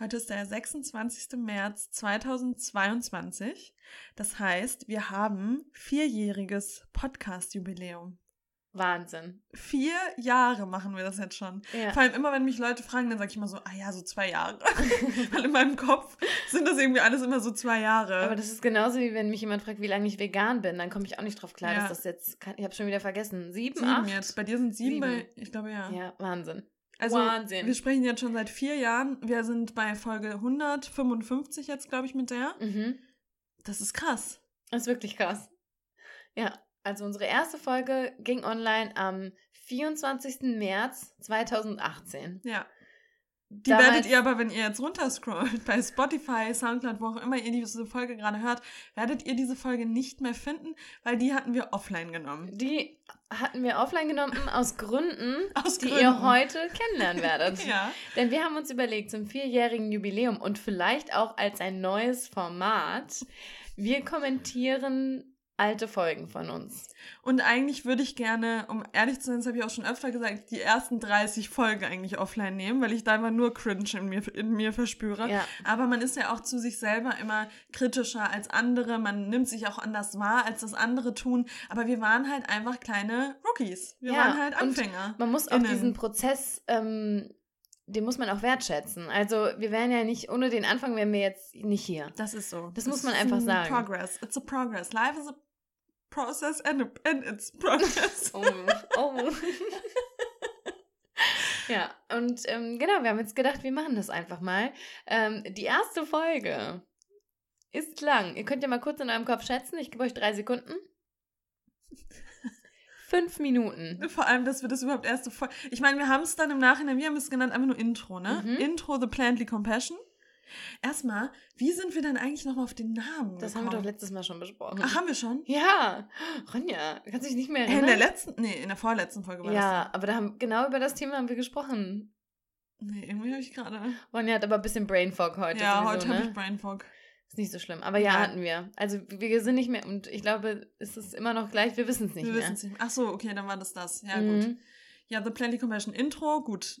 Heute ist der 26. März 2022. Das heißt, wir haben vierjähriges Podcast-Jubiläum. Wahnsinn. Vier Jahre machen wir das jetzt schon. Ja. Vor allem immer, wenn mich Leute fragen, dann sage ich immer so, ah ja, so zwei Jahre. Weil in meinem Kopf sind das irgendwie alles immer so zwei Jahre. Aber das ist genauso wie wenn mich jemand fragt, wie lange ich vegan bin, dann komme ich auch nicht drauf klar, Ja. dass das jetzt, ich habe schon wieder vergessen, sieben, sieben acht? jetzt. Bei dir sind sieben, Sieben. bei, ich glaube ja. Ja, Wahnsinn. Also, Wahnsinn. wir sprechen jetzt schon seit vier Jahren. Wir sind bei Folge 155 jetzt, glaube ich, mit der. Mhm. Das ist krass. Das ist wirklich krass. Ja, also unsere erste Folge ging online am 24. März 2018. Ja. Die Damals- werdet ihr aber, wenn ihr jetzt runterscrollt, bei Spotify, Soundcloud, wo auch immer ihr diese Folge gerade hört, werdet ihr diese Folge nicht mehr finden, weil die hatten wir offline genommen. Die hatten wir offline genommen aus Gründen, Aus die Gründen. ihr heute kennenlernen werdet. Ja. Denn wir haben uns überlegt, zum vierjährigen Jubiläum und vielleicht auch als ein neues Format, wir kommentieren alte Folgen von uns. Und eigentlich würde ich gerne, um ehrlich zu sein, das habe ich auch schon öfter gesagt, die ersten 30 Folgen eigentlich offline nehmen, weil ich da immer nur Cringe in mir, in mir verspüre. Ja. Aber man ist ja auch zu sich selber immer kritischer als andere. Man nimmt sich auch anders wahr, als das andere tun. Aber wir waren halt einfach kleine Rookies. Wir Ja, waren halt Anfänger. Man muss auch diesen Prozess, ähm, den muss man auch wertschätzen. Also wir wären ja nicht, ohne den Anfang wären wir jetzt nicht hier. Das ist so. Das muss man einfach ein sagen. Progress. It's a progress. Life is a process and, and it's progress. Oh, oh. ja, und ähm, genau, wir haben jetzt gedacht, wir machen das einfach mal. Ähm, die erste Folge ist lang. Ihr könnt ja mal kurz in eurem Kopf schätzen. Ich gebe euch drei Sekunden. Fünf Minuten. Vor allem, dass wir das überhaupt erste Folge. Ich meine, wir haben es dann im Nachhinein, wir haben es genannt, einfach nur Intro, ne? Mhm. Intro The Plantly Compassion. Erstmal, wie sind wir denn eigentlich nochmal auf den Namen? Das haben wir gekommen? doch letztes Mal schon besprochen. Ach, haben wir schon? Ja, Ronja, du kannst dich nicht mehr Äh, In erinnern. der letzten, nee, in der vorletzten Folge war ja, aber da haben genau über das Thema haben wir gesprochen. das. Nee, irgendwie habe ich gerade. Ronja hat aber ein bisschen Brain Fog heute. Ja, sowieso, heute ne? habe ich Brain Fog. Ist nicht so schlimm. Aber ja, Ja. hatten wir. Also wir sind nicht mehr, und ich glaube, es ist immer noch gleich, wir wissen es nicht wir mehr. wissen es nicht. Ach so, okay, dann war das das. Ja, Mhm. gut. Ja, The Plenty Compassion Intro, gut.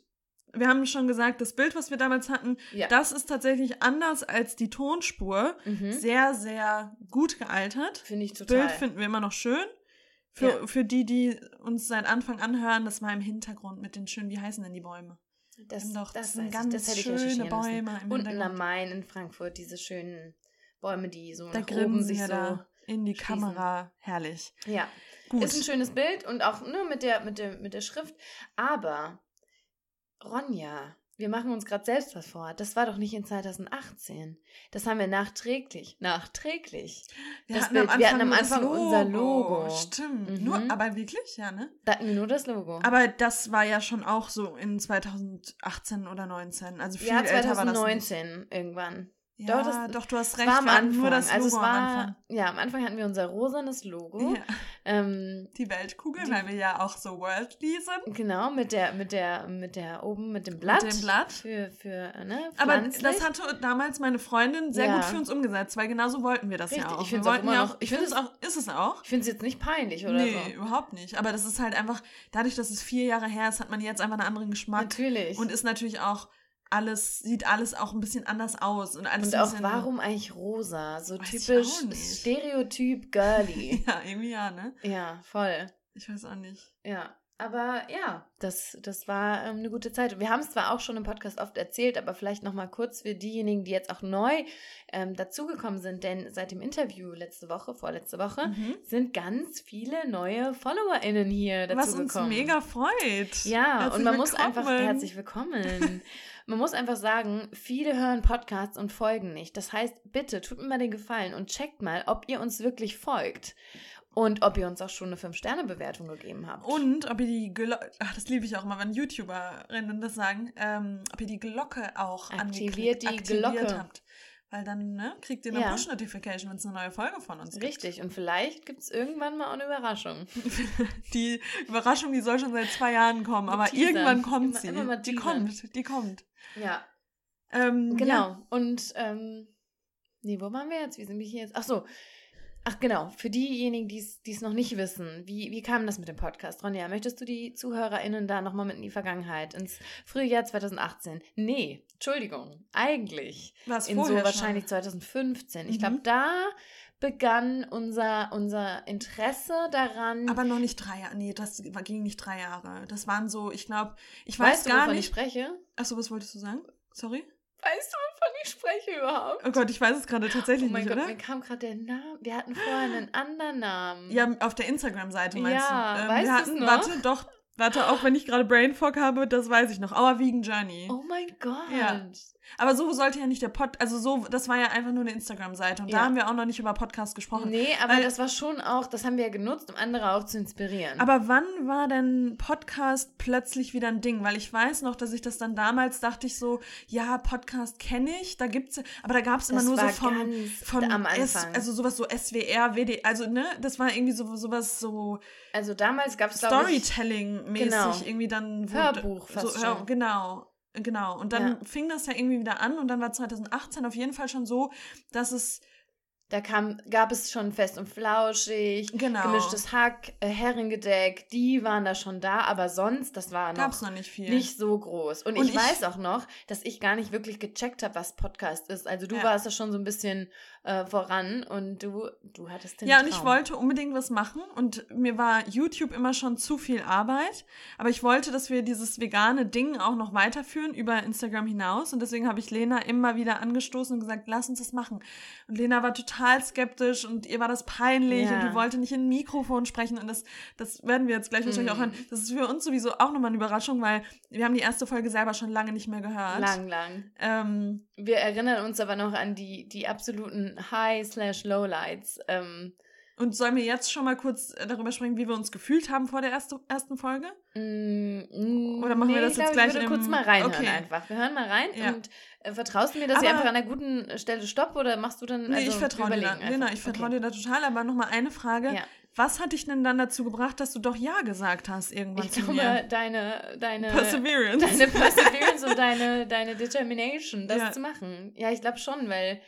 Wir haben schon gesagt, das Bild, was wir damals hatten, Ja. das ist tatsächlich anders als die Tonspur. Mhm. Sehr, sehr gut gealtert. Finde ich Das total. Bild finden wir immer noch schön. Für, Ja. für die, die uns seit Anfang an hören, das war im Hintergrund mit den schönen, wie heißen denn die Bäume? das, doch- das sind weiß ich, ganz das schöne Bäume im Unten am. Main in Frankfurt, diese schönen Bäume, die so Da nach oben sich so... da in die schließen. Kamera. Herrlich. Ja, Gut. ist ein schönes Bild und auch nur mit der, mit der, mit der Schrift. Aber, Ronja, wir machen uns gerade selbst was vor. Das war doch nicht in 2018. Das haben wir nachträglich, nachträglich. das Bild. Wir hatten am Anfang unser Logo. Stimmt. Mhm. Nur, aber wirklich, ja, ne? Da hatten wir nur das Logo. Aber das war ja schon auch so in 2018 oder 19. Also viel ja, älter war das nicht. 2019 irgendwann. Ja, Doch, doch, das- du hast recht. war am wir hatten Anfang. nur das Logo also es war, am Anfang. ja, am Anfang hatten wir unser rosanes Logo. Ja. Ähm, Die Weltkugel, Die- weil wir ja auch so worldly sind. genau, mit der, mit der, mit der, oben mit dem Blatt. dem Blatt. Für, für, äh, ne, Aber das hatte damals meine Freundin sehr Ja. gut für uns umgesetzt, weil genauso wollten wir das Richtig, ja auch. ich wir find's auch ja auch, ich finde es auch, ist es auch. Ich finde es jetzt nicht peinlich oder nee, so. überhaupt nicht. Aber das ist halt einfach, dadurch, dass es vier Jahre her ist, hat man jetzt einfach einen anderen Geschmack. Natürlich. Und ist natürlich auch alles, sieht alles auch ein bisschen anders aus. Und, alles Und auch warum eigentlich rosa? So typisch. Stereotyp girly. Ja, irgendwie ja, ne? ja, voll. Ich weiß auch nicht. Ja. Aber ja, das, das war ähm, eine gute Zeit. Wir haben es zwar auch schon im Podcast oft erzählt, aber vielleicht nochmal kurz für diejenigen, die jetzt auch neu ähm, dazugekommen sind, denn seit dem Interview letzte Woche, vorletzte Woche, Mhm. sind ganz viele neue FollowerInnen hier Was dazu uns mega freut. Ja, Herzlich und man muss einfach willkommen. herzlich willkommen. man muss einfach sagen, viele hören Podcasts und folgen nicht. Das heißt, bitte tut mir mal den Gefallen und checkt mal, ob ihr uns wirklich folgt und ob ihr uns auch schon eine 5-Sterne-Bewertung gegeben habt. Und ob ihr die Glocke, ach, das liebe ich auch mal, wenn YouTuberinnen das sagen, ähm, ob ihr die Glocke auch Aktiviert die Glocke. habt. Weil dann ne, kriegt ihr eine Ja. Push-Notification, wenn es eine neue Folge von uns gibt. Richtig, und vielleicht gibt es irgendwann mal auch eine Überraschung. Die Überraschung, die soll schon seit zwei Jahren kommen, aber Teaser. irgendwann kommt Immer- sie. immer mal die kommt, die kommt. Ja, Ähm, genau. Ja. Und, ähm, nee, wo waren wir jetzt? Wie sind wir hier jetzt? Ach so. Ach genau, für diejenigen, die es noch nicht wissen, wie, wie kam das mit dem Podcast? Ronja, möchtest du die ZuhörerInnen da nochmal mit in die Vergangenheit, ins frühe Jahr 2018? Nee, Entschuldigung, eigentlich. Was In so wahrscheinlich 2015. Ich glaube, mhm. da begann unser, unser Interesse daran. Aber noch nicht drei Jahre. Nee, das ging nicht drei Jahre. Das waren so, ich glaube, ich weiß weißt gar du, nicht. ich spreche? Achso, was wolltest du sagen? Sorry? Weißt du, wovon ich spreche überhaupt? Oh Gott, ich weiß es gerade tatsächlich oh mein nicht, Gott, oder? Mir kam gerade der Name. Wir hatten vorher einen anderen Namen. Ja, auf der Instagram-Seite meinst ja, du? Ähm, weißt wir hatten, noch? warte, doch, warte, auch wenn ich gerade Brainfog habe, das weiß ich noch. Our Vegan Journey. Oh mein Gott. Ja. Aber so sollte ja nicht der Pod, also so, das war ja einfach nur eine Instagram-Seite und ja. da haben wir auch noch nicht über Podcast gesprochen. Nee, aber weil, das war schon auch, das haben wir ja genutzt, um andere auch zu inspirieren. Aber wann war denn Podcast plötzlich wieder ein Ding? Weil ich weiß noch, dass ich das dann damals dachte ich so, ja, Podcast kenne ich, da gibt's, aber da gab es immer nur so vom, vom am Anfang. S, also sowas so SWR, WD, also ne, das war irgendwie so sowas so. Also damals gab es Storytelling-mäßig genau. irgendwie dann. Hörbuch fast so, hör, Genau. Genau. Und dann ja. fing das ja irgendwie wieder an und dann war 2018 auf jeden Fall schon so, dass es da kam, gab es schon fest und flauschig, genau. gemischtes Hack, äh, Heringedeck, die waren da schon da, aber sonst, das war noch, Gab's noch nicht, viel. nicht so groß. Und, und ich, ich, weiß auch noch, dass ich gar nicht wirklich gecheckt habe, was Podcast ist. Also du ja. warst da schon so ein bisschen äh, voran und du, du hattest den Ja, Traum. und ich wollte unbedingt was machen und mir war YouTube immer schon zu viel Arbeit, aber ich wollte, dass wir dieses vegane Ding auch noch weiterführen über Instagram hinaus und deswegen habe ich Lena immer wieder angestoßen und gesagt, lass uns das machen. Und Lena war total total skeptisch und ihr war das peinlich ja. und die wollte nicht in ein Mikrofon sprechen und das, das werden wir jetzt gleich wahrscheinlich mhm. auch hören. Das ist für uns sowieso auch nochmal eine Überraschung, weil wir haben die erste Folge selber schon lange nicht mehr gehört. Lang, lang. Ähm, wir erinnern uns aber noch an die, die absoluten High-slash-Lowlights. Ähm, und sollen wir jetzt schon mal kurz darüber sprechen, wie wir uns gefühlt haben vor der erste, ersten Folge? Mm, Oder machen nee, wir das jetzt gleich? Ich würde im... kurz mal reinhören okay. einfach. Wir hören mal rein ja. und äh, vertraust du mir, dass aber, ich einfach an einer guten Stelle stoppe oder machst du dann. Nee, also, ich vertraue dir da. Genau, ich vertraue okay. dir da total. Aber nochmal eine Frage. Ja. Was hat dich denn dann dazu gebracht, dass du doch Ja gesagt hast irgendwann ich zu glaube, mir? Deine, deine Perseverance. Deine Perseverance und deine, deine Determination, das ja. zu machen. Ja, ich glaube schon, weil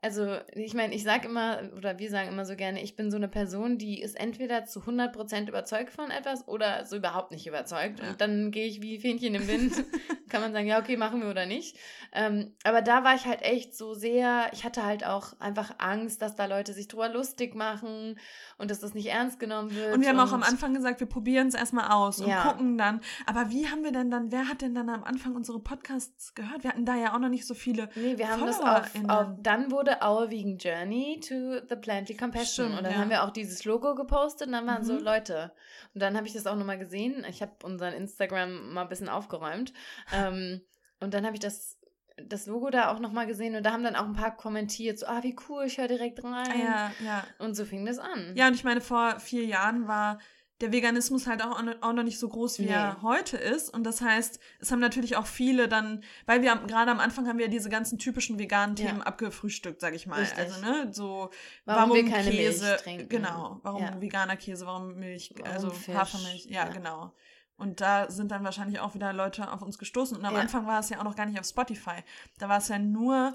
also, ich meine, ich sage immer, oder wir sagen immer so gerne, ich bin so eine Person, die ist entweder zu 100% überzeugt von etwas oder so überhaupt nicht überzeugt. Ja. Und dann gehe ich wie Fähnchen im Wind. Kann man sagen, ja, okay, machen wir oder nicht. Ähm, aber da war ich halt echt so sehr, ich hatte halt auch einfach Angst, dass da Leute sich drüber lustig machen und dass das nicht ernst genommen wird. Und wir haben auch am Anfang gesagt, wir probieren es erstmal aus und ja. gucken dann. Aber wie haben wir denn dann, wer hat denn dann am Anfang unsere Podcasts gehört? Wir hatten da ja auch noch nicht so viele. Nee, wir haben das auf, auf, dann wurde wurde Our Vegan Journey to the Plantly Compassion. Stimmt, und dann ja. haben wir auch dieses Logo gepostet und dann waren mhm. so Leute. Und dann habe ich das auch nochmal gesehen. Ich habe unseren Instagram mal ein bisschen aufgeräumt. ähm, und dann habe ich das das Logo da auch nochmal gesehen und da haben dann auch ein paar kommentiert, so, ah, wie cool, ich höre direkt rein. Ja, ja. Und so fing das an. Ja, und ich meine, vor vier Jahren war der Veganismus halt auch, auch noch nicht so groß, wie nee. er heute ist. Und das heißt, es haben natürlich auch viele dann, weil wir gerade am Anfang haben wir diese ganzen typischen veganen Themen ja. abgefrühstückt, sag ich mal. Richtig. Also, ne, so, warum, warum keine Käse, Milch trinken. Genau, warum ja. veganer Käse, warum Milch, warum also Fisch. Hafermilch, ja, ja, genau. Und da sind dann wahrscheinlich auch wieder Leute auf uns gestoßen. Und am. Anfang war es ja auch noch gar nicht auf Spotify. Da war es ja nur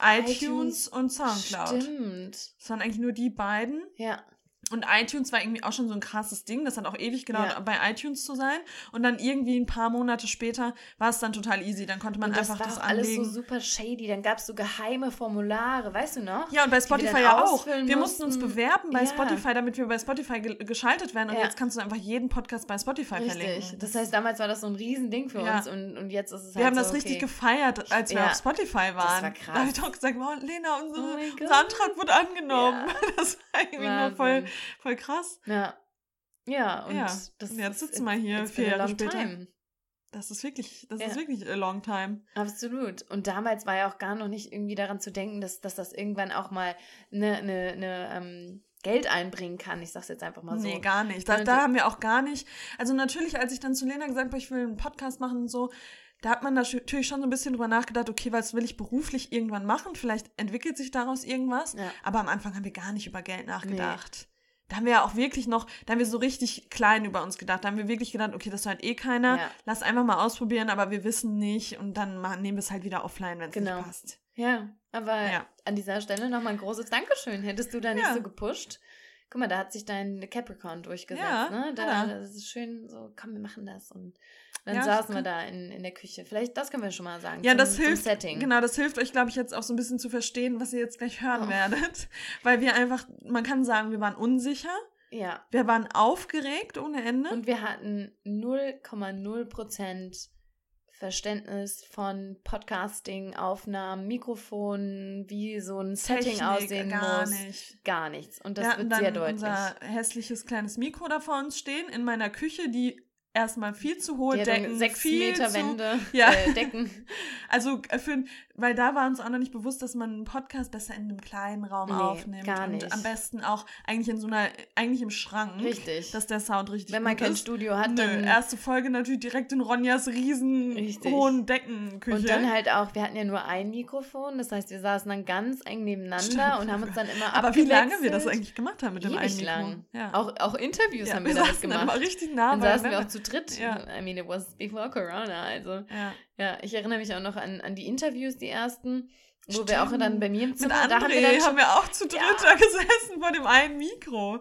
iTunes, iTunes und Soundcloud. Stimmt. Es waren eigentlich nur die beiden. Ja. Und iTunes war irgendwie auch schon so ein krasses Ding. Das hat auch ewig gedauert, ja. bei iTunes zu sein. Und dann irgendwie ein paar Monate später war es dann total easy. Dann konnte man und das einfach das anlegen. alles so super shady. Dann gab es so geheime Formulare, weißt du noch? Ja, und bei Spotify ja auch. Wir mussten uns bewerben bei ja. Spotify, damit wir bei Spotify ge geschaltet werden. Und jetzt kannst du einfach jeden Podcast bei Spotify Richtig. verlinken. Das heißt, damals war das so ein Riesending für uns. Und, und jetzt ist es halt Wir haben so, das richtig gefeiert, als wir auf Spotify waren. Das war krass. Da habe ich doch gesagt, wow, Lena, unser, oh unser Antrag wurde angenommen. Das war irgendwie Wahnsinn. nur voll, voll krass. Ja. Ja, und ja. Das jetzt sitzen wir hier vier Jahre später. Time. Das ist wirklich, das ja. ist wirklich a long time. Absolut. Und damals war ja auch gar noch nicht irgendwie daran zu denken, dass, dass das irgendwann auch mal eine, eine, eine ähm, Geld einbringen kann. Ich sag's jetzt einfach mal so. Nee, gar nicht. Da, da haben wir auch gar nicht. Also natürlich, als ich dann zu Lena gesagt habe, ich will einen Podcast machen und so, da hat man natürlich schon so ein bisschen drüber nachgedacht, okay, was will ich beruflich irgendwann machen? Vielleicht entwickelt sich daraus irgendwas. Ja. Aber am Anfang haben wir gar nicht über Geld nachgedacht. Da haben wir ja auch wirklich noch, da haben wir so richtig klein über uns gedacht. Da haben wir wirklich gedacht, okay, das hört eh keiner. Ja. Lass einfach mal ausprobieren, aber wir wissen nicht und dann machen, nehmen wir es halt wieder offline, wenn es genau. nicht passt. Ja, aber ja. an dieser Stelle nochmal ein großes Dankeschön. Hättest du da nicht ja. so gepusht? Guck mal, da hat sich dein Capricorn durchgesetzt, ja, ne? Da, das ist schön so, komm, wir machen das. Und dann ja, saßen wir da in, in der Küche. Vielleicht, das können wir schon mal sagen. Ja, zum, das hilft. Setting. Genau, das hilft euch, glaube ich, jetzt auch so ein bisschen zu verstehen, was ihr jetzt gleich hören oh. werdet. Weil wir einfach, man kann sagen, wir waren unsicher. Ja. Wir waren aufgeregt ohne Ende. Und wir hatten 0,0 Prozent Verständnis von Podcasting, Aufnahmen, Mikrofonen, wie so ein Setting Technik, aussehen gar muss. Nicht. Gar nichts. Und das wir wird sehr deutlich. unser hässliches kleines Mikro da vor uns stehen in meiner Küche, die erstmal viel zu hohe die Decken, sechs viel Meter zu, Wände, ja. Äh, Decken. Also äh, für, weil da war uns auch noch nicht bewusst, dass man einen Podcast besser in einem kleinen Raum nee, aufnimmt gar nicht. und am besten auch eigentlich in so einer, eigentlich im Schrank, richtig, dass der Sound richtig Wenn man kein ist. Studio hat, Nö, dann erste Folge natürlich direkt in Ronjas riesen richtig. hohen Deckenküche. Und dann halt auch, wir hatten ja nur ein Mikrofon, das heißt, wir saßen dann ganz eng nebeneinander Stimmt. und haben uns dann immer Aber wie lange wir das eigentlich gemacht haben mit dem einen lang. Ja. Auch, auch Interviews ja, haben wir, wir damit gemacht. Dann richtig nah dann saßen wir auch zu dritt. Ja. I mean, it was before Corona, also. Ja. Ja, ich erinnere mich auch noch an, an die Interviews, die ersten, wo Stimmt. wir auch dann bei mir im Zimmer, Mit André da haben wir, dann schon, haben wir auch zu dritt ja. da gesessen vor dem einen Mikro.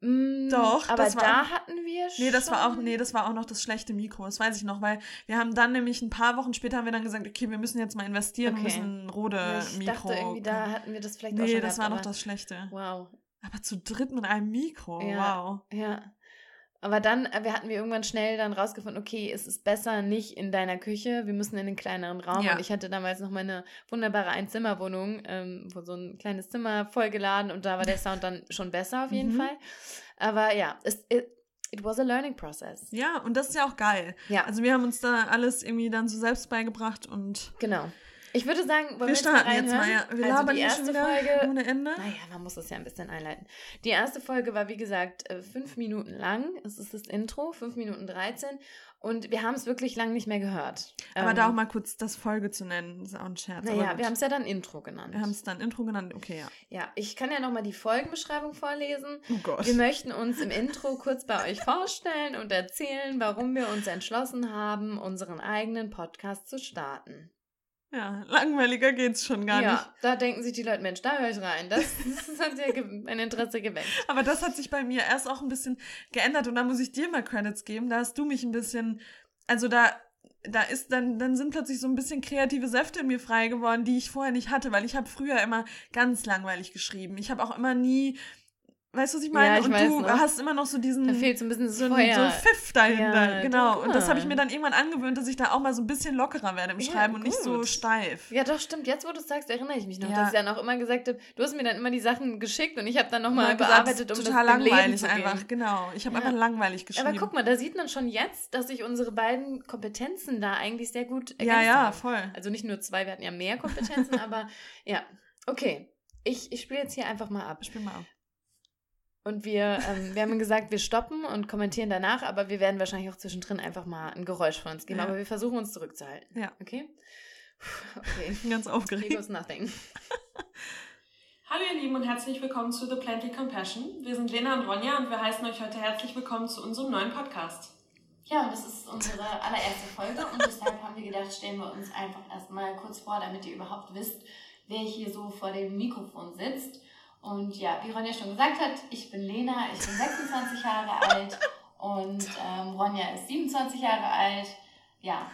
Mm, Doch, aber das war da auch, hatten wir schon. Nee, das war auch nee, das war auch noch das schlechte Mikro, das weiß ich noch, weil wir haben dann nämlich ein paar Wochen später haben wir dann gesagt, okay, wir müssen jetzt mal investieren, okay. wir müssen ein Rode Mikro. Ich dachte irgendwie da hatten wir das vielleicht nee, auch schon Nee, das gehabt, war noch das schlechte. Wow. Aber zu dritt mit einem Mikro. Ja, wow. Ja. Aber dann, äh, wir hatten wir irgendwann schnell dann rausgefunden, okay, es ist besser nicht in deiner Küche, wir müssen in den kleineren Raum. Ja. Und ich hatte damals noch meine wunderbare Einzimmerwohnung, ähm, wo so ein kleines Zimmer vollgeladen und da war der Sound dann schon besser auf jeden mhm. Fall. Aber ja, es, it, it was a learning process. Ja, und das ist ja auch geil. Ja. Also wir haben uns da alles irgendwie dann so selbst beigebracht und. Genau. Ich würde sagen, wollen wir, wir starten jetzt, mal. Ja. Wir also die erste Folge ohne Ende. Naja, man muss das ja ein bisschen einleiten. Die erste Folge war wie gesagt äh, fünf Minuten lang. Es ist das Intro, fünf Minuten 13. Und wir haben es wirklich lang nicht mehr gehört. Aber ähm, da auch mal kurz das Folge zu nennen, ist auch ein Scherz. Naja, wir haben es ja dann Intro genannt. Wir haben es dann Intro genannt, okay, ja. Ja, ich kann ja nochmal die Folgenbeschreibung vorlesen. Oh Gott. Wir möchten uns im Intro kurz bei euch vorstellen und erzählen, warum wir uns entschlossen haben, unseren eigenen Podcast zu starten. Ja, langweiliger geht's schon gar ja, nicht. Ja, da denken sich die Leute, Mensch, da höre ich rein. Das, das hat ja mein Interesse geweckt. Aber das hat sich bei mir erst auch ein bisschen geändert und da muss ich dir mal Credits geben. Da hast du mich ein bisschen, also da, da ist dann, dann sind plötzlich so ein bisschen kreative Säfte in mir frei geworden, die ich vorher nicht hatte, weil ich habe früher immer ganz langweilig geschrieben. Ich habe auch immer nie Weißt du, was ich meine? Ja, ich und du noch. hast immer noch so diesen. Da fehlt so ein bisschen so, so ein Pfiff dahinter. Ja, genau. Und das habe ich mir dann irgendwann angewöhnt, dass ich da auch mal so ein bisschen lockerer werde im Schreiben ja, und nicht so steif. Ja, doch, stimmt. Jetzt, wo du es sagst, erinnere ich mich noch, dass ich dann auch immer gesagt habe, du hast mir dann immer die Sachen geschickt und ich habe dann nochmal bearbeitet, um total das langweilig zu einfach, genau. Ich habe einfach langweilig geschrieben. Aber guck mal, da sieht man schon jetzt, dass sich unsere beiden Kompetenzen da eigentlich sehr gut ergänzt Ja, ja, haben. voll. Also nicht nur zwei, wir hatten ja mehr Kompetenzen, aber ja. Okay. Ich, ich spiele jetzt hier einfach mal ab. Spiel mal ab. Und wir, ähm, wir haben gesagt, wir stoppen und kommentieren danach, aber wir werden wahrscheinlich auch zwischendrin einfach mal ein Geräusch von uns geben. Ja. Aber wir versuchen uns zurückzuhalten. Ja. Okay? Okay. Ich bin ganz aufgeregt. Here goes nothing. Hallo ihr Lieben und herzlich willkommen zu The Plenty Compassion. Wir sind Lena und Ronja und wir heißen euch heute herzlich willkommen zu unserem neuen Podcast. Ja, und das ist unsere allererste Folge und deshalb haben wir gedacht, stellen wir uns einfach erstmal kurz vor, damit ihr überhaupt wisst, wer hier so vor dem Mikrofon sitzt. Und ja, wie Ronja schon gesagt hat, ich bin Lena, ich bin 26 Jahre alt und ähm, Ronja ist 27 Jahre alt. Ja.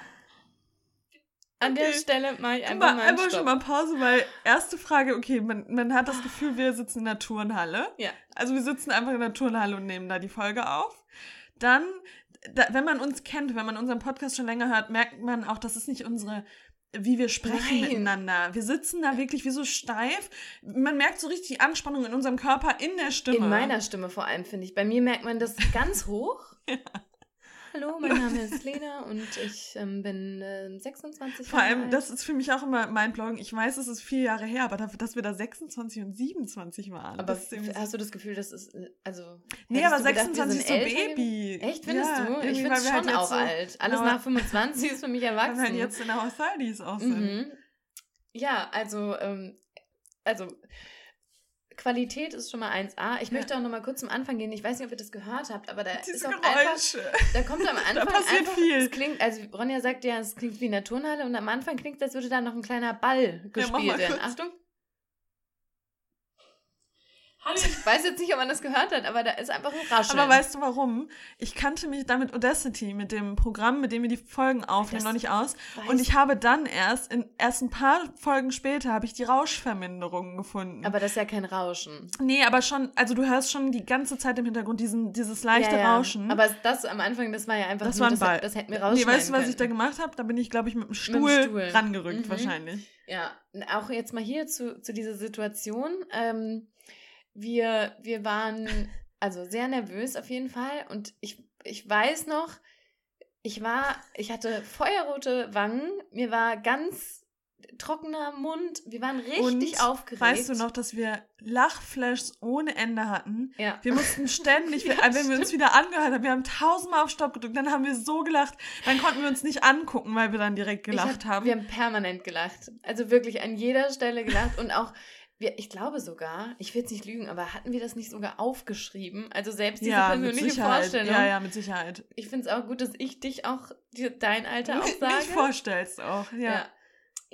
An okay. der Stelle mache ich einfach mal, einfach schon mal Pause, weil erste Frage, okay, man, man hat das Gefühl, wir sitzen in der Turnhalle. Ja. Also wir sitzen einfach in der Turnhalle und nehmen da die Folge auf. Dann, da, wenn man uns kennt, wenn man unseren Podcast schon länger hört, merkt man auch, das ist nicht unsere wie wir sprechen Nein. miteinander. Wir sitzen da wirklich wie so steif. Man merkt so richtig die Anspannung in unserem Körper, in der Stimme. In meiner Stimme vor allem, finde ich. Bei mir merkt man das ganz hoch. ja. Hallo, mein Name ist Lena und ich ähm, bin äh, 26 Vor allem, alt. das ist für mich auch immer mein Blog. Ich weiß, es ist vier Jahre her, aber dafür, dass wir da 26 und 27 waren. Aber hast du das Gefühl, das ist, äh, also. Nee, aber 26 ist so Baby. Echt, findest ja, du? Ich finde es schon halt auch so, alt. Alles genau, nach 25 ist für mich erwachsen. Weil wir halt jetzt in der Haushaltis auch sind. Mhm. Ja, also, ähm, also Qualität ist schon mal 1A. Ich Ja. möchte auch noch mal kurz zum Anfang gehen. Ich weiß nicht, ob ihr das gehört habt, aber da Diese ist auch einfach, Geräusche. da kommt am Anfang einfach, viel. es klingt, also Ronja sagt ja, es klingt wie in der Turnhalle und am Anfang klingt es, als würde da noch ein kleiner Ball gespielt werden. Achtung, Hallo, ich weiß jetzt nicht, ob man das gehört hat, aber da ist einfach ein Rascheln. Aber weißt du warum? Ich kannte mich damit Audacity, mit dem Programm, mit dem wir die Folgen aufnehmen, Das noch nicht aus. Und ich habe dann erst, in, erst ein paar Folgen später, habe ich die Rauschverminderungen gefunden. aber das ist ja kein Rauschen. nee, aber schon, also du hörst schon die ganze Zeit im Hintergrund diesen, dieses leichte ja, ja. Rauschen. Aber das am Anfang, das war ja einfach das nur, war ein Ball. das, das hätten wir nee, weißt du, was ich da können. gemacht habe? Da bin ich, glaube ich, mit dem dem Stuhl, Stuhl. rangerückt Mhm. wahrscheinlich. Ja, auch jetzt mal hier zu, zu dieser Situation. Ähm, wir, wir waren also sehr nervös auf jeden Fall und ich, ich weiß noch, ich war, ich hatte feuerrote Wangen, mir war ganz trockener Mund, wir waren richtig Und aufgeregt. Weißt du noch, dass wir Lachflashs ohne Ende hatten? Ja. Wir mussten ständig, Ja, wenn wir uns wieder angehört haben, wir haben tausendmal auf Stopp gedrückt, dann haben wir so gelacht, dann konnten wir uns nicht angucken, weil wir dann direkt gelacht hab, haben. Wir haben permanent gelacht. Also wirklich an jeder Stelle gelacht und auch, wir, ich glaube sogar, ich will jetzt nicht lügen, aber hatten wir das nicht sogar aufgeschrieben? Also selbst diese ja, persönliche. Vorstellung. Ja, ja, mit Sicherheit. Ich finde es auch gut, dass ich dich auch, dein Alter auch Mich sage. vorstellst auch, ja. ja.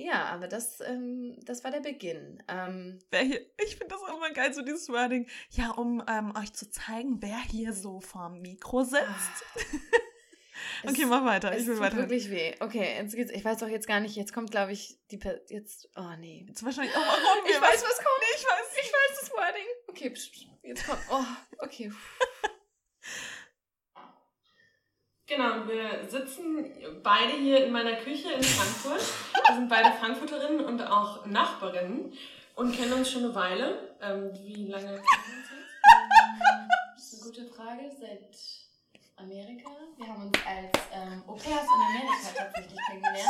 Ja, aber das, ähm, das war der Beginn. Ähm, Wer hier, ich finde das auch immer geil, so dieses Wording. Ja, um ähm, euch zu zeigen, wer hier so vorm Mikro sitzt. es- okay, mach weiter. Es Ich will tut weiter. wirklich weh. Okay, jetzt geht's. Ich weiß doch jetzt gar nicht. Jetzt kommt, glaube ich, die. Per jetzt. Oh nee. Jetzt wahrscheinlich auch warum Ich wir weiß, was kommt. Nee, ich weiß Ich weiß das Wording. Okay, psch, psch, jetzt kommt. Oh, okay. Genau, wir sitzen beide hier in meiner Küche in Frankfurt. Wir sind beide Frankfurterinnen und auch Nachbarinnen und kennen uns schon eine Weile. Ähm, wie lange kennen wir uns jetzt? Das ist eine gute Frage. Seit Amerika. Wir haben uns als ähm, Au pairs in Amerika tatsächlich kennengelernt.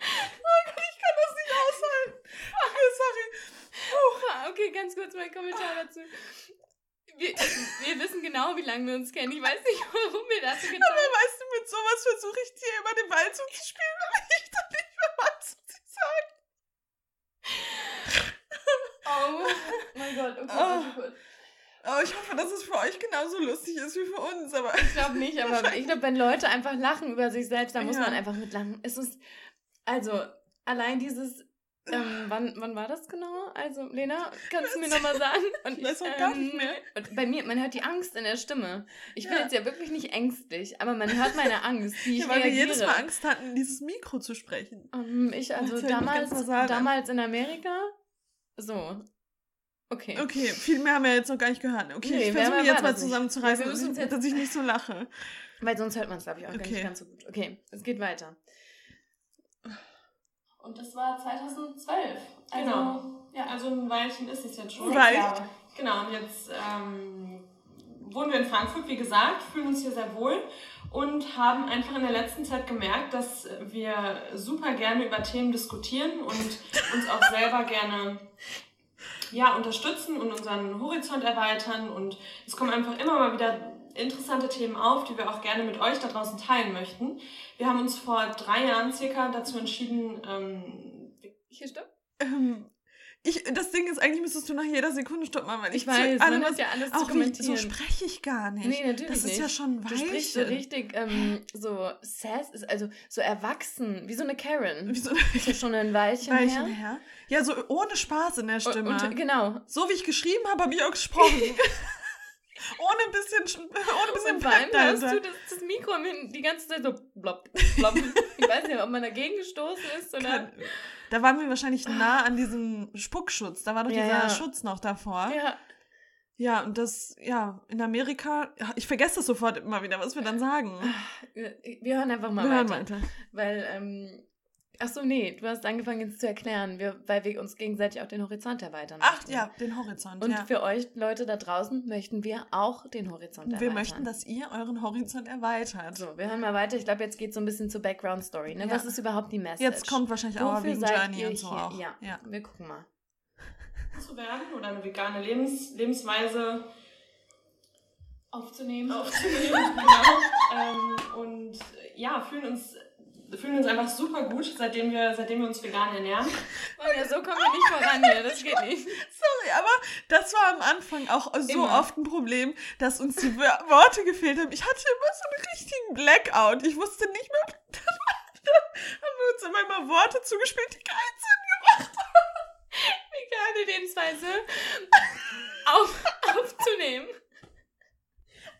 Ich kann das nicht aushalten. Okay, sorry. Okay, ganz kurz mein Kommentar dazu. Wir, wir wissen genau, wie lange wir uns kennen. Ich weiß nicht, warum wir dazu getan Aber weißt du, mit sowas versuche ich dir immer den Ball zuzuspielen, aber ich dann nicht mehr was zu sagen. Oh mein Gott, okay, Oh. kurz. Aber ich hoffe, dass es für euch genauso lustig ist wie für uns. Aber Ich glaube nicht, aber ich glaube, wenn Leute einfach lachen über sich selbst, dann muss Ja. man einfach mitlachen. Es ist, also, allein dieses, ähm, wann, wann war das genau? Also, Lena, kannst du mir nochmal sagen? Und Ich weiß auch gar nicht mehr. Und bei mir, man hört die Angst in der Stimme. Ich bin Ja. jetzt ja wirklich nicht ängstlich, aber man hört meine Angst, wie ich ja, weil wir reagiere. jedes Mal Angst hatten, dieses Mikro zu sprechen. Ähm, ich, also Das damals, damals in Amerika, so. Okay. Okay, viel mehr haben wir jetzt noch gar nicht gehört. Okay, Nee, ich versuche jetzt mal das nicht. zusammenzureißen, müssen dass uns ich, jetzt- dass ich nicht so lache. Weil sonst hört man es, glaube ich, auch gar Okay. nicht ganz so gut. Okay, es geht weiter. Und das war 2012. Also, Genau. Ja, Also ein Weilchen ist es jetzt schon. Weil- Jahre. Genau, und jetzt ähm, wohnen wir in Frankfurt, wie gesagt, fühlen uns hier sehr wohl und haben einfach in der letzten Zeit gemerkt, dass wir super gerne über Themen diskutieren und uns auch selber gerne ja, unterstützen und unseren Horizont erweitern. Und es kommen einfach immer mal wieder interessante Themen auf, die wir auch gerne mit euch da draußen teilen möchten. Wir haben uns vor drei Jahren circa dazu entschieden, ähm, Hier, stopp. Ähm, ich, das Ding ist, eigentlich müsstest du nach jeder Sekunde Stopp machen, weil ich, Ich weiß, zu allem man hat ja alles zu auch wie, kommentieren. so spreche ich gar nicht. Nee, natürlich Das ist nicht. ja schon Du sprichst so richtig, ähm, so sass, ist also so erwachsen, wie so eine Karen. Wie so Ist ja schon ein Weilchen, Weilchen her. her. Ja, so ohne Spaß in der Stimme. Und, und, genau. so wie ich geschrieben habe, habe ich auch gesprochen. ohne ein bisschen, sch- ohne ein bisschen Und hörst dahinter. du das, das Mikro die ganze Zeit so blopp, blopp. ich weiß nicht, ob man dagegen gestoßen ist oder. Kann- Da waren wir wahrscheinlich nah an diesem Spuckschutz. Da war doch Ja, dieser ja. Schutz noch davor. Ja, Ja, und das, ja, in Amerika, ich vergesse das sofort immer wieder, was wir dann sagen. wir hören einfach mal wir hören weiter. weiter. Weil, ähm, ach so, nee, du hast angefangen jetzt zu erklären, wir, weil wir uns gegenseitig auch den Horizont erweitern Ach möchten. ja, den Horizont. Und ja. für euch Leute da draußen möchten wir auch den Horizont erweitern. wir möchten, dass ihr euren Horizont erweitert. So, wir hören mal weiter. Ich glaube, jetzt geht es so ein bisschen zur Background Story. Ne? Ja. Was ist überhaupt die Message? Jetzt kommt wahrscheinlich auch Wofür wegen seid Journey ihr und so hier? auch. Ja. ja. wir gucken mal. zu werden oder eine vegane Lebens Lebensweise aufzunehmen. aufzunehmen. genau. ähm, und ja, fühlen uns fühlen uns einfach super gut, seitdem wir, seitdem wir uns vegan ernähren. Ronja, so kommen wir nicht voran hier. Das geht nicht. Sorry, aber das war am Anfang auch so Immer. oft ein Problem, dass uns die Worte gefehlt haben. Ich hatte immer so einen richtigen Blackout. Ich wusste nicht mehr. haben wir uns immer mal Worte zugespielt, die keinen Sinn gemacht Vegane Lebensweise auf, aufzunehmen.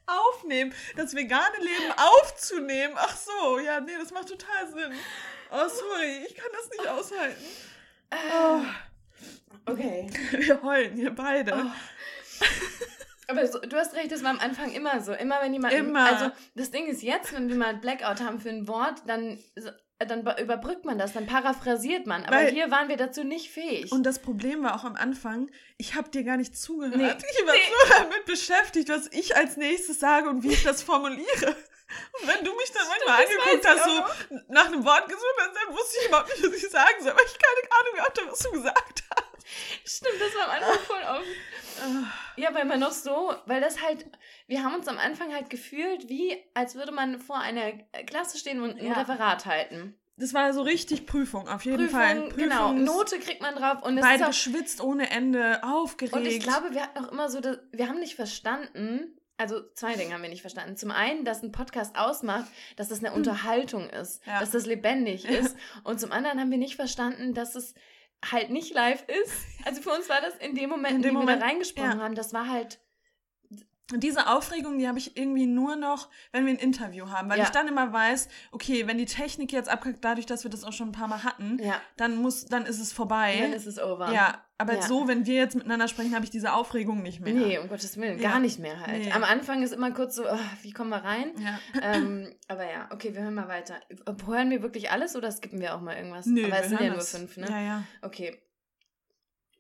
Aufnehmen, das vegane Leben aufzunehmen. Ach so, ja, nee, das macht total Sinn. Oh, sorry, ich kann das nicht aushalten. Oh, Okay. wir heulen hier beide. Oh. Aber so, du hast recht, das war am Anfang immer so. Immer wenn jemand. Immer. Also das Ding ist jetzt, wenn wir mal ein Blackout haben für ein Wort, dann, dann be- überbrückt man das, dann paraphrasiert man. Aber Weil- hier waren wir dazu nicht fähig. Und das Problem war auch am Anfang, ich habe dir gar nicht zugehört. Nee. Ich war so damit beschäftigt, was ich als nächstes sage und wie ich das formuliere. Und wenn du mich dann manchmal angeguckt hast, so nach einem Wort gesucht hast, dann wusste ich überhaupt nicht, was ich sagen soll, weil ich keine Ahnung habe, was du gesagt hast. Stimmt, das war am Anfang voll. Ah, Ja, weil man noch so, weil das halt, wir haben uns am Anfang halt gefühlt, wie als würde man vor einer Klasse stehen und ein Ja. Referat halten. Das war so richtig Prüfung, auf jeden Prüfung, Fall. genau, Prüfungs- Note kriegt man drauf und es Beide ist auch, geschwitzt ohne Ende, aufgeregt. Und ich glaube, wir hatten auch immer so, dass, wir haben nicht verstanden, also zwei Dinge haben wir nicht verstanden. Zum einen, dass ein Podcast ausmacht, dass das eine Unterhaltung ist, Ja. dass das lebendig ist. Und zum anderen haben wir nicht verstanden, dass es halt nicht live ist. Also für uns war das in dem Moment, In in dem wir Moment, da reingesprochen ja. haben, das war halt, Und diese Aufregung, die habe ich irgendwie nur noch, wenn wir ein Interview haben, weil Ja. ich dann immer weiß, okay, wenn die Technik jetzt abkackt, dadurch, dass wir das auch schon ein paar Mal hatten, ja, dann muss, dann ist es vorbei. dann ist es over. Ja, aber Ja. so, wenn wir jetzt miteinander sprechen, habe ich diese Aufregung nicht mehr. Nee, um Gottes Willen, gar nicht mehr halt. Nee. Am Anfang ist immer kurz so, oh, wie kommen wir rein? Ähm, aber ja, okay, wir hören mal weiter. Hören wir wirklich alles oder skippen wir auch mal irgendwas? Nö, aber wir es sind ja nur fünf, ne? Ja, ja. Okay.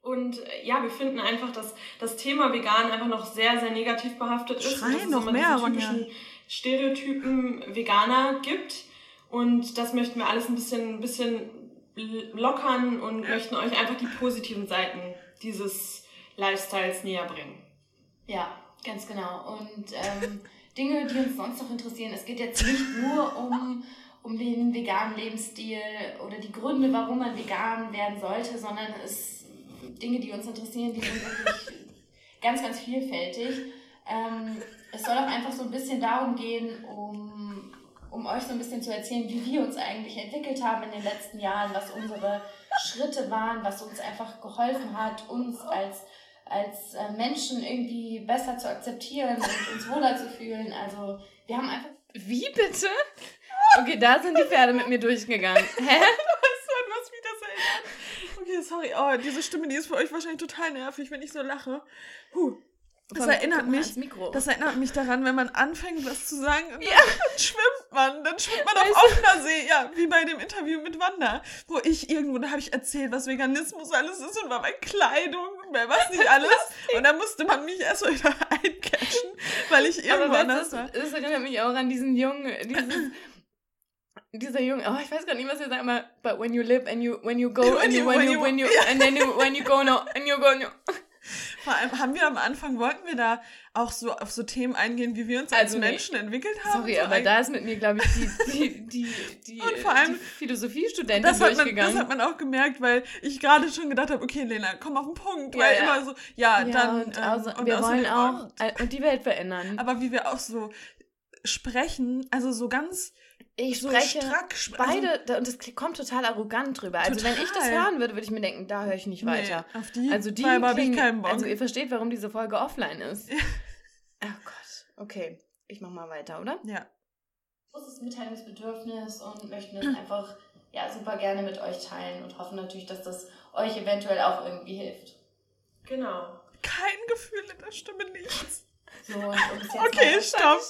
Und äh, ja, wir finden einfach, dass das Thema vegan einfach noch sehr, sehr negativ behaftet ist. Schrei und dass es noch immer mehr, typischen Stereotypen Veganer gibt. Und das möchten wir alles ein bisschen, ein bisschen lockern und möchten euch einfach die positiven Seiten dieses Lifestyles näher bringen. Ja, ganz genau. Und ähm, Dinge, die uns sonst noch interessieren. Es geht jetzt nicht nur um, um den veganen Lebensstil oder die Gründe, warum man vegan werden sollte, sondern es Dinge, die uns interessieren, die sind wirklich ganz, ganz vielfältig. Ähm, es soll auch einfach so ein bisschen darum gehen, um, um euch so ein bisschen zu erzählen, wie wir uns eigentlich entwickelt haben in den letzten Jahren, was unsere Schritte waren, was uns einfach geholfen hat, uns als als äh, Menschen irgendwie besser zu akzeptieren und uns wohler zu fühlen. Also wir haben einfach Wie bitte? Okay, da sind die Pferde mit mir durchgegangen. Hä? Weißt du, an was mich das erinnert? Okay, sorry. Oh, diese Stimme, die ist für euch wahrscheinlich total nervig, wenn ich so lache. Huh. Das erinnert mich. Das erinnert mich daran, wenn man anfängt, was zu sagen, und dann, Ja. dann schwimmt man. Dann schwimmt man auf offener See. Ja, wie bei dem Interview mit Wanda, wo ich irgendwo, da habe ich erzählt, was Veganismus alles ist und war bei Kleidung und bei was nicht alles. Und da musste man mich erst wieder eincatchen, weil ich irgendwo weißt anders war. das, das erinnert mich auch an diesen Jungen, dieses, dieser Junge, oh, ich weiß gar nicht, was er sagt, aber but when you live and you, when you go When and you, you- when you, you- when you, ja. and then you, when you go no, and you go no. Vor allem haben wir am Anfang, wollten wir da auch so auf so Themen eingehen, wie wir uns als Also nee. Menschen entwickelt haben. Sorry, so aber da ist mit mir, glaube ich, die, die, die, die, Und vor allem- die Philosophiestudentin das hat, man, das hat man auch gemerkt, weil ich gerade schon gedacht habe, okay, Lena, komm auf den Punkt. Ja, weil ja. immer so, ja, ja, dann. und, ähm, also, und wir wollen auch äh, und die Welt verändern. Aber wie wir auch so sprechen, also so ganz ich so spreche strack sp- beide, da- und das kommt total arrogant drüber. Also wenn ich das Total. hören würde, würde ich mir denken, da höre ich nicht Nee, weiter. auf die Also die Weiber habe ich klingen- keinen Bock. Also ihr versteht, warum diese Folge offline ist. Ja. Oh Gott. Okay, ich mach mal weiter, oder? ja. großes Mitteilungsbedürfnis und möchten das einfach ja, super gerne mit euch teilen und hoffen natürlich, dass das euch eventuell auch irgendwie hilft. Genau. Kein Gefühl in der Stimme, nichts. So, und um es jetzt Okay, stopp.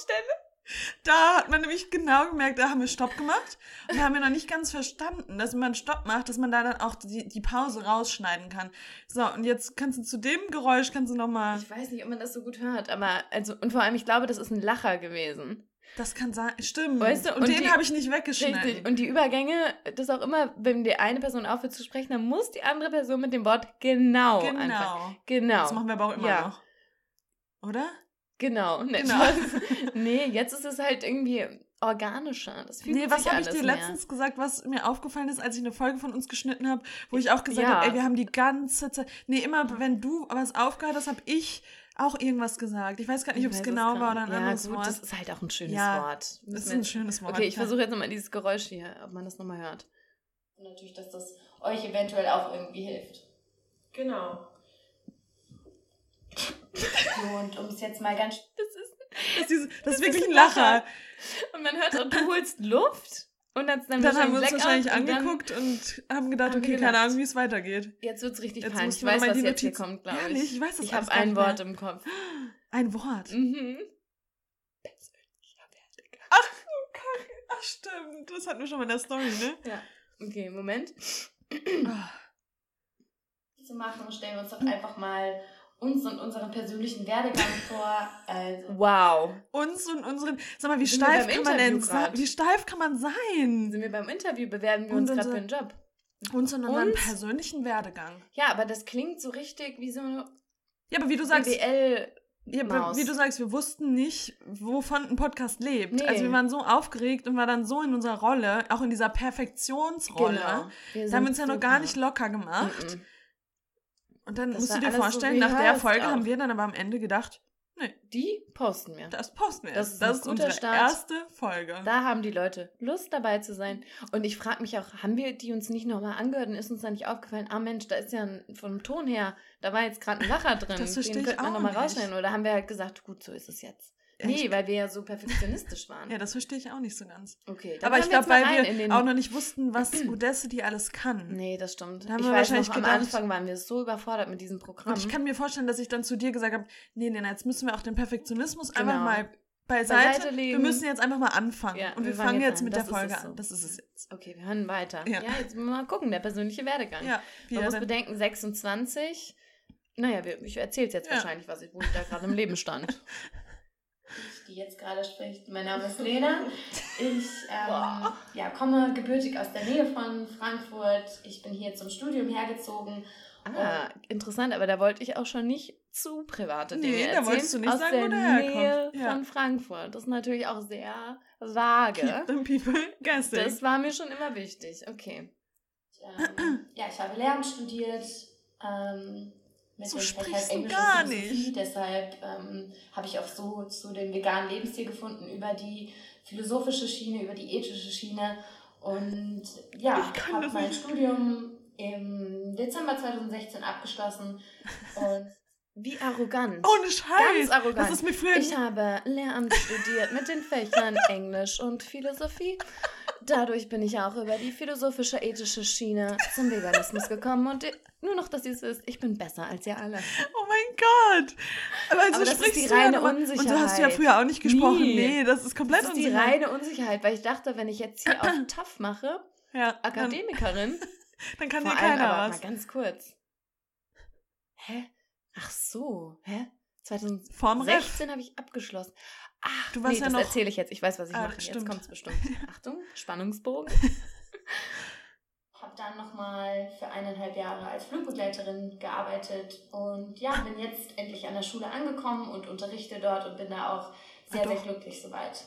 Da hat man nämlich genau gemerkt, da haben wir Stopp gemacht und da haben wir noch nicht ganz verstanden, dass wenn man Stopp macht, dass man da dann auch die, die Pause rausschneiden kann. So, und jetzt kannst du zu dem Geräusch, kannst du nochmal, Ich weiß nicht, ob man das so gut hört, aber also und vor allem, ich glaube, das ist ein Lacher gewesen. das kann sein, stimmt. Weißt du, und, und den habe ich nicht weggeschnitten. Richtig. Und die Übergänge, das auch immer, wenn die eine Person aufhört zu sprechen, dann muss die andere Person mit dem Wort genau, anfangen. Genau. Genau. Das machen wir aber auch immer Ja. noch. Oder? Genau. Ne, Genau. Nee, jetzt ist es halt irgendwie, organischer. Das fühlt Nee, was sich habe ich dir mehr. letztens gesagt, was mir aufgefallen ist, als ich eine Folge von uns geschnitten habe, wo ich auch gesagt Ja. habe, ey, wir haben die ganze Zeit. Nee, immer wenn du was aufgehört hast, habe ich auch irgendwas gesagt. Ich weiß gar nicht, ob es Ich weiß genau war oder nicht. ein ja, anderes gut, Wort. das ist halt auch ein schönes Ja, Wort. Das ist ein schönes Wort. Okay, ich ja. versuche jetzt nochmal dieses Geräusch hier, ob man das nochmal hört. Und natürlich, dass das euch eventuell auch irgendwie hilft. Genau. Und um es jetzt mal ganz Das ist, Das ist, das ist wirklich ist ein Lacher. Lacher. und man hört auch, du holst Luft und dann, dann, Dann haben wir uns Blackout wahrscheinlich und angeguckt und haben gedacht, haben okay, keine. Ahnung, wie es weitergeht. Jetzt wird's richtig Jetzt peinlich. Ich weiß, mal was die jetzt hier Notizen- kommt, glaube ich. Ehrlich? Ich weiß das Ich habe ein nicht Wort mehr. im Kopf. Ein Wort. Mhm. Ach, stimmt. Das hatten wir schon mal in der Story, ne? Ja. Okay, Moment. Ah. zu machen, stellen wir uns doch einfach mal uns und unseren persönlichen Werdegang vor. Also, Wow. Uns und unseren. Sag mal, wie Sind wir steif beim kann man denn Interview sein? Wie steif kann man sein? Sind wir beim Interview, bewerben wir Und uns gerade unser- für einen Job. Uns und unseren Uns? persönlichen Werdegang. Ja, aber das klingt so richtig wie so eine Ja, aber wie du sagst, BWL. ja, wie du sagst, wir wussten nicht, wovon ein Podcast lebt. Nee. Also wir waren so aufgeregt und waren dann so in unserer Rolle, auch in dieser Perfektionsrolle. Genau. Wir Da haben wir uns ja noch gar nicht locker gemacht. Mhm. Und dann Das musst du dir alles so vorstellen, nach der Folge auch. haben wir dann aber am Ende gedacht, nee, Die posten wir. das posten wir. Das ist das ist unsere Start. erste Folge. Da haben die Leute Lust dabei zu sein. Und ich frage mich auch, haben wir die uns nicht nochmal angehört und ist uns da nicht aufgefallen, ah Mensch, da ist ja ein, vom Ton her, da war jetzt gerade ein Lacher drin. Das verstehe Den wir auch nochmal rausschneiden. Oder haben wir halt gesagt, gut, so ist es jetzt. Echt? Nee, weil wir ja so perfektionistisch waren. Ja, das verstehe ich auch nicht so ganz. okay, Aber ich glaube, weil wir auch noch nicht wussten, was Udacity alles kann. Nee, das stimmt. Da haben ich wir weiß wahrscheinlich noch, am gedacht- Anfang waren wir so überfordert mit diesem Programm. Und ich kann mir vorstellen, dass ich dann zu dir gesagt habe, nee, nee, nee, jetzt müssen wir auch den Perfektionismus Genau. einfach mal beiseite, Beiseite legen. Wir müssen jetzt einfach mal anfangen. Ja, und wir wir fangen jetzt jetzt mit der Das ist Folge so. an. Das ist es jetzt. okay, wir hören weiter. Ja. Ja, jetzt mal gucken, der persönliche Werdegang. Ja, Man muss dann, bedenken, 26. Naja, ich erzähle jetzt Ja. wahrscheinlich, was ich, wo ich da gerade im Leben stand. die jetzt gerade spricht, mein Name ist Lena. Ich ähm, ja, komme gebürtig aus der Nähe von Frankfurt. Ich bin hier zum Studium hergezogen. Ah, interessant, aber da wollte ich auch schon nicht zu private Dinge Nee, da erzählen. wolltest du nicht aus sagen, der wo du herkommst. Nähe Ja. von Frankfurt. Das ist natürlich auch sehr vage. Keep them people guessing. Das war mir schon immer wichtig. Okay. Ähm, ja, ich habe Lehramt studiert. Ähm, mit So sprichst du Englisch gar nicht. Deshalb ähm, habe ich auch so zu dem veganen Lebensstil gefunden über die philosophische Schiene, über die ethische Schiene. Und ja, Ich habe mein nicht. Studium im Dezember 2016 abgeschlossen. Und Wie arrogant. Ohne Scheiß. Ganz arrogant. Das ist mir früher Ich habe Lehramt studiert mit den Fächern Englisch und Philosophie. Dadurch bin ich auch über die philosophische ethische Schiene zum Veganismus gekommen und nur noch, dass ihr es wisst, ich bin besser als ihr alle. Oh mein Gott. Aber, also Aber das ist sprichst die du ja reine nochmal- Und du hast ja Unsicherheit. früher auch nicht gesprochen. Nie. Nee, das ist komplett Das ist die reine Unsicherheit, weil ich dachte, wenn ich jetzt hier auf TAF mache, Ja, Akademikerin, dann kann dir keiner aber was. mal ganz kurz. Hä? Ach so, hä? 2016 Vorm Ref. habe ich abgeschlossen. Ach, Du warst nee, ja das noch- erzähle ich jetzt. Ich weiß, was ich Ah, mache. Jetzt stimmt. kommt es bestimmt. Achtung, Spannungsbogen. habe dann nochmal für eineinhalb Jahre als Flugbegleiterin gearbeitet und ja, bin jetzt endlich an der Schule angekommen und unterrichte dort und bin da auch sehr, Ah, sehr glücklich soweit.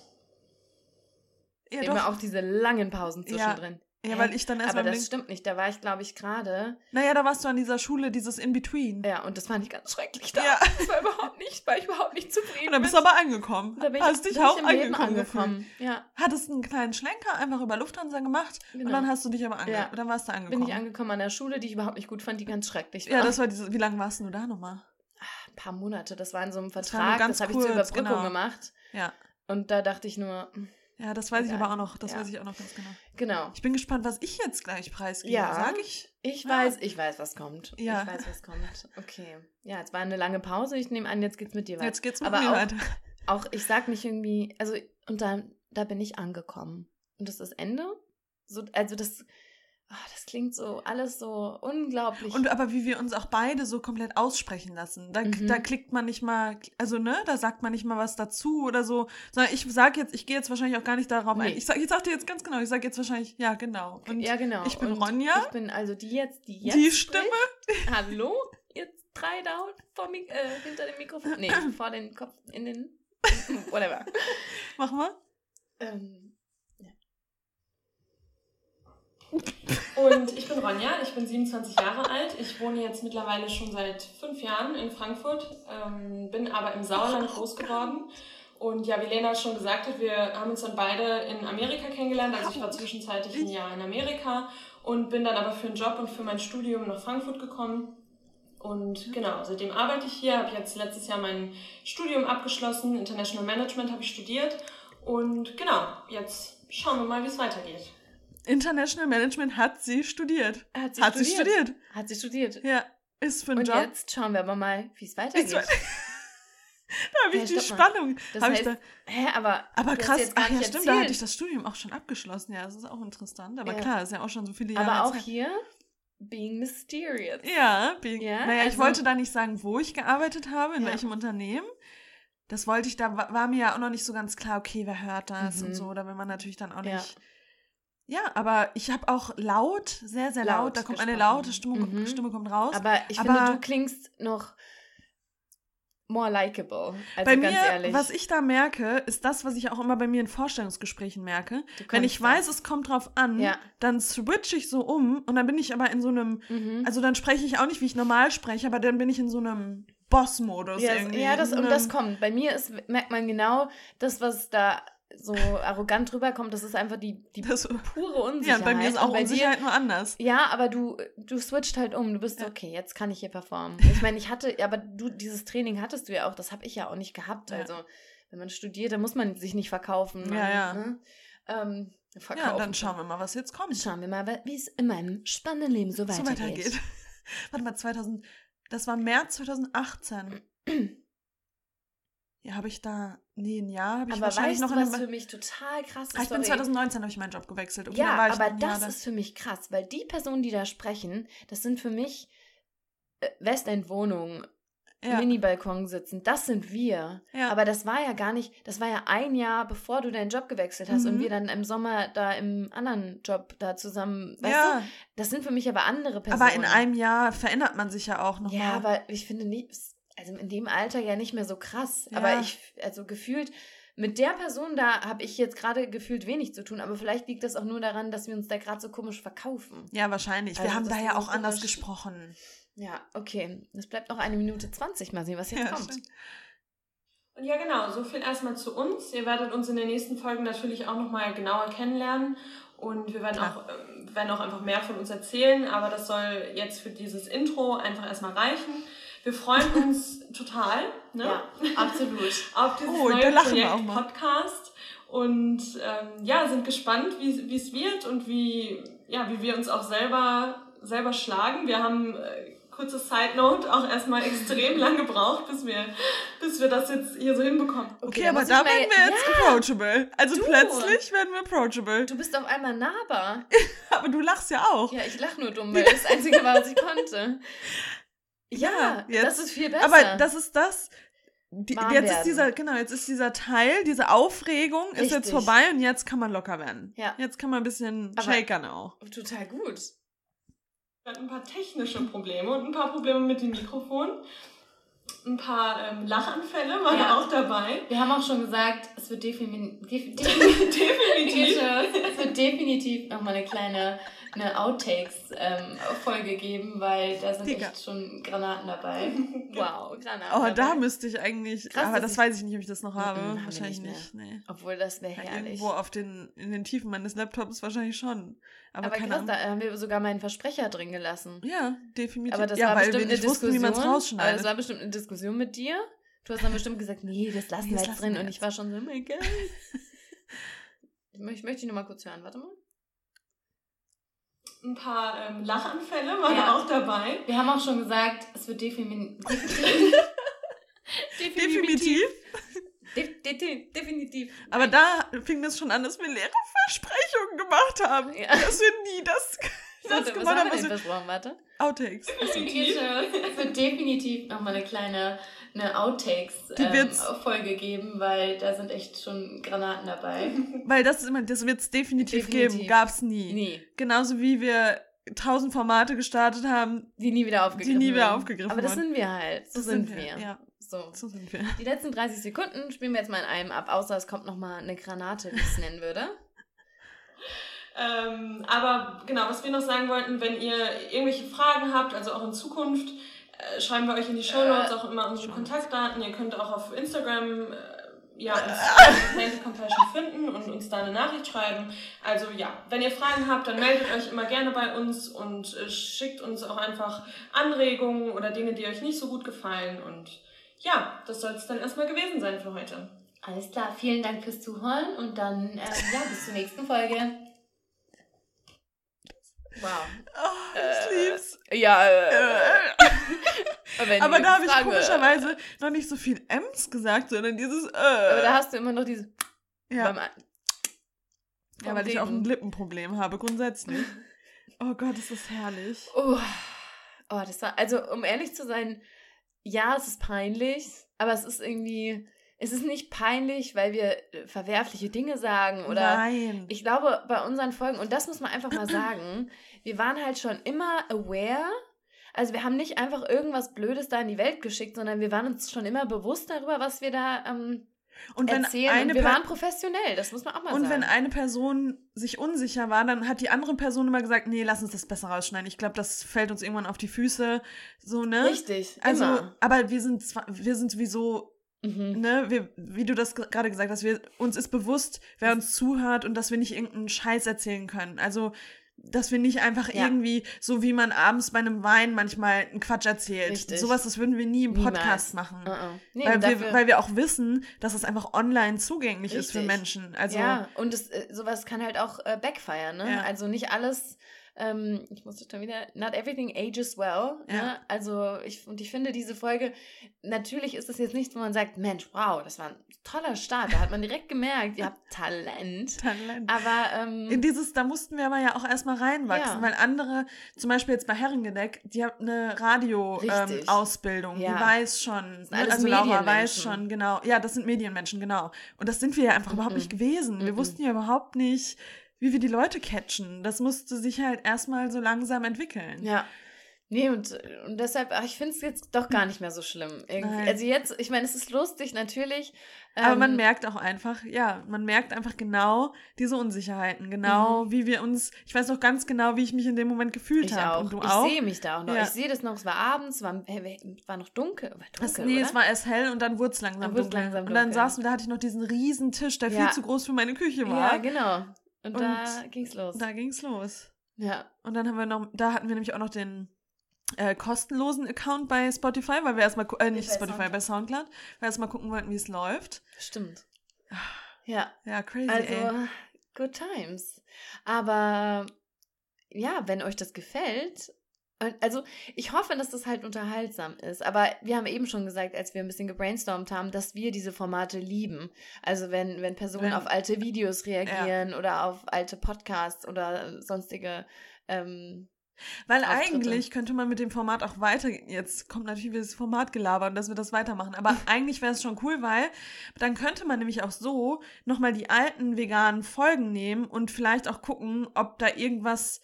Ja, Immer doch. auch diese langen Pausen zwischendrin. Ja, Hä? weil ich dann erst Aber das stimmt nicht. Da war ich, glaube ich, gerade. Naja, da warst du an dieser Schule, dieses In-Between. Ja, und das fand ich ganz schrecklich da. Ja. Das war überhaupt nicht, war ich überhaupt nicht zufrieden. Und dann bist du aber angekommen. da bin ich, hast dich bin auch ich angekommen, angekommen. Ja, Hattest einen kleinen Schlenker einfach über Lufthansa gemacht und Genau. dann hast du dich aber ange Ja. dann warst du angekommen. bin ich angekommen an der Schule, die ich überhaupt nicht gut fand, die ganz schrecklich war. ja, das war diese. Wie lange warst du da nochmal? ein paar Monate. Das war in so einem Vertrag. ganz Das habe ich zur Überbrückung genau. gemacht. Ja. Und da dachte ich nur, hm, Ja, das weiß ich Egal. aber auch noch. Das Ja. weiß ich auch noch ganz genau. genau. Ich bin gespannt, was ich jetzt gleich preisgebe. Ja. Sag ich? Ich Ja. weiß, ich weiß, was kommt. Ja. Ich weiß, was kommt. Okay. Ja, jetzt war eine lange Pause. Ich nehme an, jetzt geht's mit dir weiter. Jetzt geht's mit Aber mir auch, weiter. auch, ich sag nicht irgendwie, also, und da, da bin ich angekommen. Und das ist Ende. So, also das, ah, das klingt so, alles so unglaublich. Und aber wie wir uns auch beide so komplett aussprechen lassen. Da, Mhm. da klickt man nicht mal, also ne, da sagt man nicht mal was dazu oder so. Sondern ich sag jetzt, ich gehe jetzt wahrscheinlich auch gar nicht darauf Nee. ein. Ich sag, ich sag dir jetzt ganz genau, ich sag jetzt wahrscheinlich, ja, genau. Und ja, genau. ich bin Und Ronja. Ich bin also die jetzt, die jetzt. die spricht. Stimme. Hallo? Jetzt drei da vor äh, hinter dem Mikrofon. Nee, vor den Kopf, in den. Whatever. Mach mal. Ähm, Und ich bin Ronja, ich bin 27 Jahre alt. Ich wohne jetzt mittlerweile schon seit fünf Jahren in Frankfurt, ähm, bin aber im Sauerland groß geworden. Und ja, wie Lena schon gesagt hat, wir haben uns dann beide in Amerika kennengelernt. Also ich war zwischenzeitlich ein Jahr in Amerika und bin dann aber für einen Job und für mein Studium nach Frankfurt gekommen. Und genau, seitdem arbeite ich hier, habe jetzt letztes Jahr mein Studium abgeschlossen, International Management habe ich studiert. Und genau, jetzt schauen wir mal, wie es weitergeht. International Management hat sie studiert. hat sie Hat sie studiert. studiert. Hat sie studiert. Ja, ist für einen Und Job. jetzt schauen wir aber mal, wie es weitergeht. Ist- Da habe ich Hey, die. Spannung. Das heißt, ich da, hä, aber, aber krass, ach ja, stimmt, da hatte erzählt. ich das Studium auch schon abgeschlossen. Ja, das ist auch interessant. Aber Ja. klar, ist ja auch schon so viele Jahre Aber auch Zeit. hier, being mysterious. Ja, bin, Ja, naja, ich also- wollte da nicht sagen, wo ich gearbeitet habe, in Ja. welchem Unternehmen. Das wollte ich, da wa- war mir ja auch noch nicht so ganz klar, okay, wer hört das Mhm. und so, da will man natürlich dann auch nicht. Ja, aber ich habe auch laut, sehr, sehr laut, Laut da kommt eine gesprochen. laute Stimme, Mhm. Stimme kommt raus. Aber ich Aber- finde, du klingst noch more likable. Also bei mir, ehrlich. was ich da merke, ist das, was ich auch immer bei mir in Vorstellungsgesprächen merke. Wenn ich weiß, das. es kommt drauf an, Ja. dann switch ich so um und dann bin ich aber in so einem, Mhm. also dann spreche ich auch nicht, wie ich normal spreche, aber dann bin ich in so einem Boss-Modus ja, irgendwie. ja, das, und das kommt. Bei mir ist, merkt man genau, das, was da so arrogant rüberkommt, das ist einfach die, die Das, pure ja, Unsicherheit. und bei mir ist auch bei dir- Unsicherheit nur anders. Ja, aber du, du switcht halt um. Du bist so, Ja. okay, jetzt kann ich hier performen. Ich meine, ich hatte, aber du, dieses Training hattest du ja auch, das habe ich ja auch nicht gehabt. Ja. Also, wenn man studiert, dann muss man sich nicht verkaufen. Man, Ja, ja. Ne? Ähm, verkaufen. Ja, dann schauen wir mal, was jetzt kommt. Schauen wir mal, wie es in meinem spannenden Leben so so weitergeht. weitergeht. Warte mal, 2000, das war März 2018. Ja, habe ich da, nee, ein Jahr habe ich Aber wahrscheinlich weißt noch du, was für mich total krass ist? Ah, ich bin Sorry. 2019 habe ich meinen Job gewechselt. Okay, Ja, aber Jahr das da. ist für mich krass, weil die Personen, die da sprechen, das sind für mich äh, Westend-Wohnungen, ja, Mini-Balkon sitzen, das sind wir. ja. Aber das war ja gar nicht, das war ja ein Jahr, bevor du deinen Job gewechselt hast und Mhm. wir dann im Sommer da im anderen Job da zusammen, weißt ja, du? Das sind für mich aber andere Personen. aber in einem Jahr verändert man sich ja auch nochmal. Ja, aber ich finde nicht, also in dem Alter ja nicht mehr so krass. Ja. Aber ich, also gefühlt, mit der Person da habe ich jetzt gerade gefühlt wenig zu tun, aber vielleicht liegt das auch nur daran, dass wir uns da gerade so komisch verkaufen. Ja, wahrscheinlich. Wir Also, haben das da ja auch anders komisch. gesprochen. Ja, okay. Es bleibt noch eine Minute 20. Mal sehen, was jetzt Ja, kommt. stimmt. Und ja, genau, so viel erstmal zu uns. Ihr werdet uns in den nächsten Folgen natürlich auch nochmal genauer kennenlernen. Und wir werden Klar. auch, werden auch einfach mehr von uns erzählen, aber das soll jetzt für dieses Intro einfach erstmal reichen. Wir freuen uns total ne? Ja, absolut. auf dieses Oh, neue lachen wir Projekt auch mal. Podcast. Und ähm, ja, sind gespannt, wie wie es wird und wie, ja, wie wir uns auch selber, selber schlagen. Wir haben, äh, kurze Side Note, auch erstmal extrem lang gebraucht, bis wir, bis wir das jetzt hier so hinbekommen. Okay, da aber da werden wir jetzt approachable. Also Du. plötzlich werden wir approachable. Du bist auf einmal nahbar. Aber du lachst ja auch. Ja, ich lach nur dumm, weil das Einzige war, was ich konnte. Ja, Ja, jetzt- das ist viel besser. Aber das ist das. Die, jetzt ist werden. dieser, genau, jetzt ist dieser Teil, diese Aufregung ist jetzt Richtig. vorbei und jetzt kann man locker werden. Ja. Jetzt kann man ein bisschen Aber- shakern auch. total gut. Wir hatten ein paar technische Probleme und ein paar Probleme mit dem Mikrofon. Ein paar ähm, Lachanfälle waren Ja. auch dabei. Wir haben auch schon gesagt, es wird defini def Definitiv. es wird definitiv nochmal eine kleine eine Outtakes-Folge geben, weil da sind Digga. echt schon Granaten dabei. Wow, Granate. Oh, da müsste ich eigentlich. Krass, aber das weiß ich nicht, ob ich das noch habe. Mhm, haben wir wahrscheinlich nicht nicht. Nee. Obwohl, das wäre Ja, herrlich. irgendwo auf den, in den Tiefen meines Laptops wahrscheinlich schon. Aber, Aber keine krass, Ahnung. da haben wir sogar meinen Versprecher drin gelassen. Ja, definitiv. Aber das ja, war weil bestimmt wir nicht eine wussten, wie Diskussion. man es aber das war bestimmt eine Diskussion mit dir. Du hast dann bestimmt gesagt, nee, das lassen Nee, wir das jetzt lassen drin. wir Und jetzt. ich war schon so, oh mein Gott. ich möchte ich möchte dich nochmal kurz hören. Warte mal. Ein paar ähm, Lachanfälle waren Ja. auch dabei. Wir haben auch schon gesagt, es wird defini definitiv. Def de definitiv. Aber da fing es schon an, dass wir leere Versprechungen gemacht haben. Ja. Dass wir nie das, das Warte, was haben wir denn wir, versprochen? Warte. Outtakes. Definitiv. es wird definitiv nochmal eine kleine eine Outtakes-Folge wird's- geben, weil da sind echt schon Granaten dabei. Weil das ist immer, das wird es definitiv, Definitiv. geben. Gab's nie. Nie. Genauso wie wir tausend Formate gestartet haben, Die nie wieder aufgegriffen die nie wieder wurden. aufgegriffen Aber das sind wir halt. So Das sind, wir. Ja. So So. So sind wir. Die letzten 30 Sekunden spielen wir jetzt mal in einem ab, außer es kommt nochmal eine Granate, wie ich es nennen würde. Ähm, aber genau, was wir noch sagen wollten, wenn ihr irgendwelche Fragen habt, also auch in Zukunft, äh, schreiben wir euch in die Show Notes Äh, auch immer unsere. Kontaktdaten. Ihr könnt auch auf Instagram äh, ja, uns Plenty Compassion finden und uns da eine Nachricht schreiben. Also ja, wenn ihr Fragen habt, dann meldet euch immer gerne bei uns und äh, schickt uns auch einfach Anregungen oder Dinge, die euch nicht so gut gefallen. Und ja, das soll es dann erstmal gewesen sein für heute. Alles klar, vielen Dank fürs Zuhören und dann ähm, ja, bis zur nächsten Folge. Wow. Oh, ich lieb's. Ja, äh, Äh. wenn Aber da habe ich komischerweise noch nicht so viel M's gesagt, sondern dieses äh. Aber da hast du immer noch diese. ja. beim- ja, weil ich auch ein Reden. Lippenproblem habe, grundsätzlich. Oh Gott, ist das herrlich. Oh, oh, das war, also um ehrlich zu sein, ja, es ist peinlich, aber es ist irgendwie, es ist nicht peinlich, weil wir äh, verwerfliche Dinge sagen oder Nein. ich glaube, bei unseren Folgen, und das muss man einfach mal sagen, wir waren halt schon immer aware. Also wir haben nicht einfach irgendwas Blödes da in die Welt geschickt, sondern wir waren uns schon immer bewusst darüber, was wir da ähm, und wenn erzählen. eine und wir Per- waren professionell, das muss man auch mal und sagen. wenn eine Person sich unsicher war, dann hat die andere Person immer gesagt, nee, lass uns das besser rausschneiden. Ich glaube, das fällt uns irgendwann auf die Füße. So, ne? Richtig, Also, immer. aber wir sind zwar, wir sind sowieso, Mhm. ne, wir, wie du das gerade gesagt hast, wir, uns ist bewusst, wer uns zuhört und dass wir nicht irgendeinen Scheiß erzählen können. Also, dass wir nicht einfach Ja. irgendwie, so wie man abends bei einem Wein manchmal einen Quatsch erzählt. Richtig. Sowas, das würden wir nie im Niemals. Podcast machen. Uh-uh. Nee, weil, wir, weil wir auch wissen, dass es einfach online zugänglich ist für Richtig. Menschen. Also, ja, und es, äh, sowas kann halt auch äh, backfire, ne? Ja. Also nicht alles, ähm, ich muss schon wieder, not everything ages well. Ne? Ja. Also ich, und ich finde diese Folge, natürlich ist es jetzt nichts, wo man sagt, Mensch, wow, das war ein toller Start. Da hat man direkt gemerkt, ihr habt Talent. Talent. Aber ähm, In dieses, da mussten wir aber ja auch erstmal reinwachsen, Ja. weil andere, zum Beispiel jetzt bei Herrengedeck, die hat eine Radio-Ausbildung, ähm, Ausbildung. die Ja. weiß schon, alles also Laura weiß schon, genau. Ja, das sind Medienmenschen, genau. Und das sind wir ja einfach überhaupt Mhm. nicht gewesen. Wir Mhm. wussten ja überhaupt nicht, wie wir die Leute catchen. Das musste sich halt erstmal so langsam entwickeln. Ja. Nee, und, und deshalb, ach, ich finde es jetzt doch gar nicht mehr so schlimm. Also jetzt, ich meine, es ist lustig, natürlich. Aber man ähm, merkt auch einfach, ja, man merkt einfach genau diese Unsicherheiten, genau wie wir uns, ich weiß noch ganz genau, wie ich mich in dem Moment gefühlt Mhm. Ich habe. auch. Und du ich auch? sehe mich da auch noch. Ja. Ich sehe das noch. Es war abends, war, war noch dunkel. War dunkel Es, nee, oder? es war erst hell und dann wurde es langsam Dann dunkel. langsam und dann dunkel. saßen wir, da hatte ich noch diesen riesen Tisch, der Ja. viel zu groß für meine Küche Ja, war. genau. Und, Und da ging's los. Da ging's los. ja. Und dann haben wir noch, da hatten wir nämlich auch noch den äh, kostenlosen Account bei Spotify, weil wir erstmal, gu- äh, nicht Bei Spotify, Soundcloud. bei Soundcloud, weil wir erstmal gucken wollten, wie es läuft. Stimmt. Ja, Ja, crazy, also ey. good times. Aber ja, wenn euch das gefällt, also ich hoffe, dass das halt unterhaltsam ist. Aber wir haben eben schon gesagt, als wir ein bisschen gebrainstormt haben, dass wir diese Formate lieben. Also wenn, wenn Personen Wenn- auf alte Videos reagieren oder auf alte Podcasts oder sonstige ähm, Weil Auftritte. eigentlich könnte man mit dem Format auch weiter, jetzt kommt natürlich wieder das Format gelabert, dass wir das weitermachen, aber eigentlich wäre es schon cool, weil dann könnte man nämlich auch so nochmal die alten veganen Folgen nehmen und vielleicht auch gucken, ob da irgendwas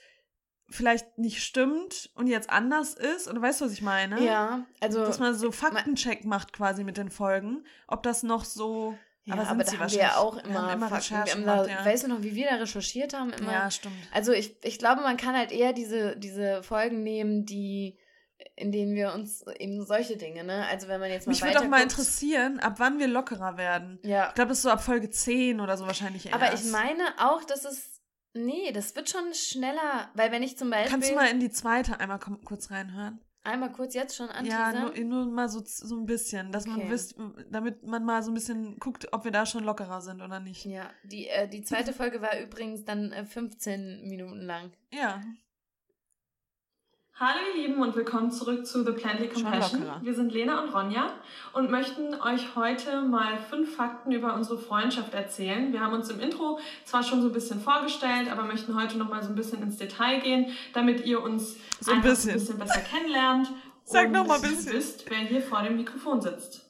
vielleicht nicht stimmt und jetzt anders ist. Oder weißt du, was ich meine? Ja, also Dass man so Faktencheck macht quasi mit den Folgen, ob das noch so. Ja, aber aber, da haben wir ja auch immer, immer Fakten. Wir haben da, gemacht, ja. Weißt du noch, wie wir da recherchiert haben? Immer? Ja, stimmt. Also ich, ich glaube, man kann halt eher diese, diese Folgen nehmen, die in denen wir uns eben solche Dinge, ne? Also wenn man jetzt mal Mich würde auch mal interessieren, ab wann wir lockerer werden. Ja. Ich glaube, das ist so ab Folge 10 oder so wahrscheinlich erst. Aber ich meine auch, dass es. Nee, das wird schon schneller, weil wenn ich zum Beispiel. Kannst du mal in die zweite einmal kurz reinhören? einmal kurz jetzt schon Ja, anteasern? nur, nur mal so, so ein bisschen, dass man Okay. wisst, damit man mal so ein bisschen guckt, ob wir da schon lockerer sind oder nicht. Ja, die, äh, die zweite Folge war übrigens dann äh, 15 Minuten lang. Ja. Hallo ihr Lieben und willkommen zurück zu The Schon Compassion. Wir sind Lena und Ronja und möchten euch heute mal fünf Fakten über unsere Freundschaft erzählen. Wir haben uns im Intro zwar schon so ein bisschen vorgestellt, aber möchten heute noch mal so ein bisschen ins Detail gehen, damit ihr uns So ein bisschen. ein bisschen besser kennenlernt Sag und noch mal ein bisschen. wisst, wer hier vor dem Mikrofon sitzt.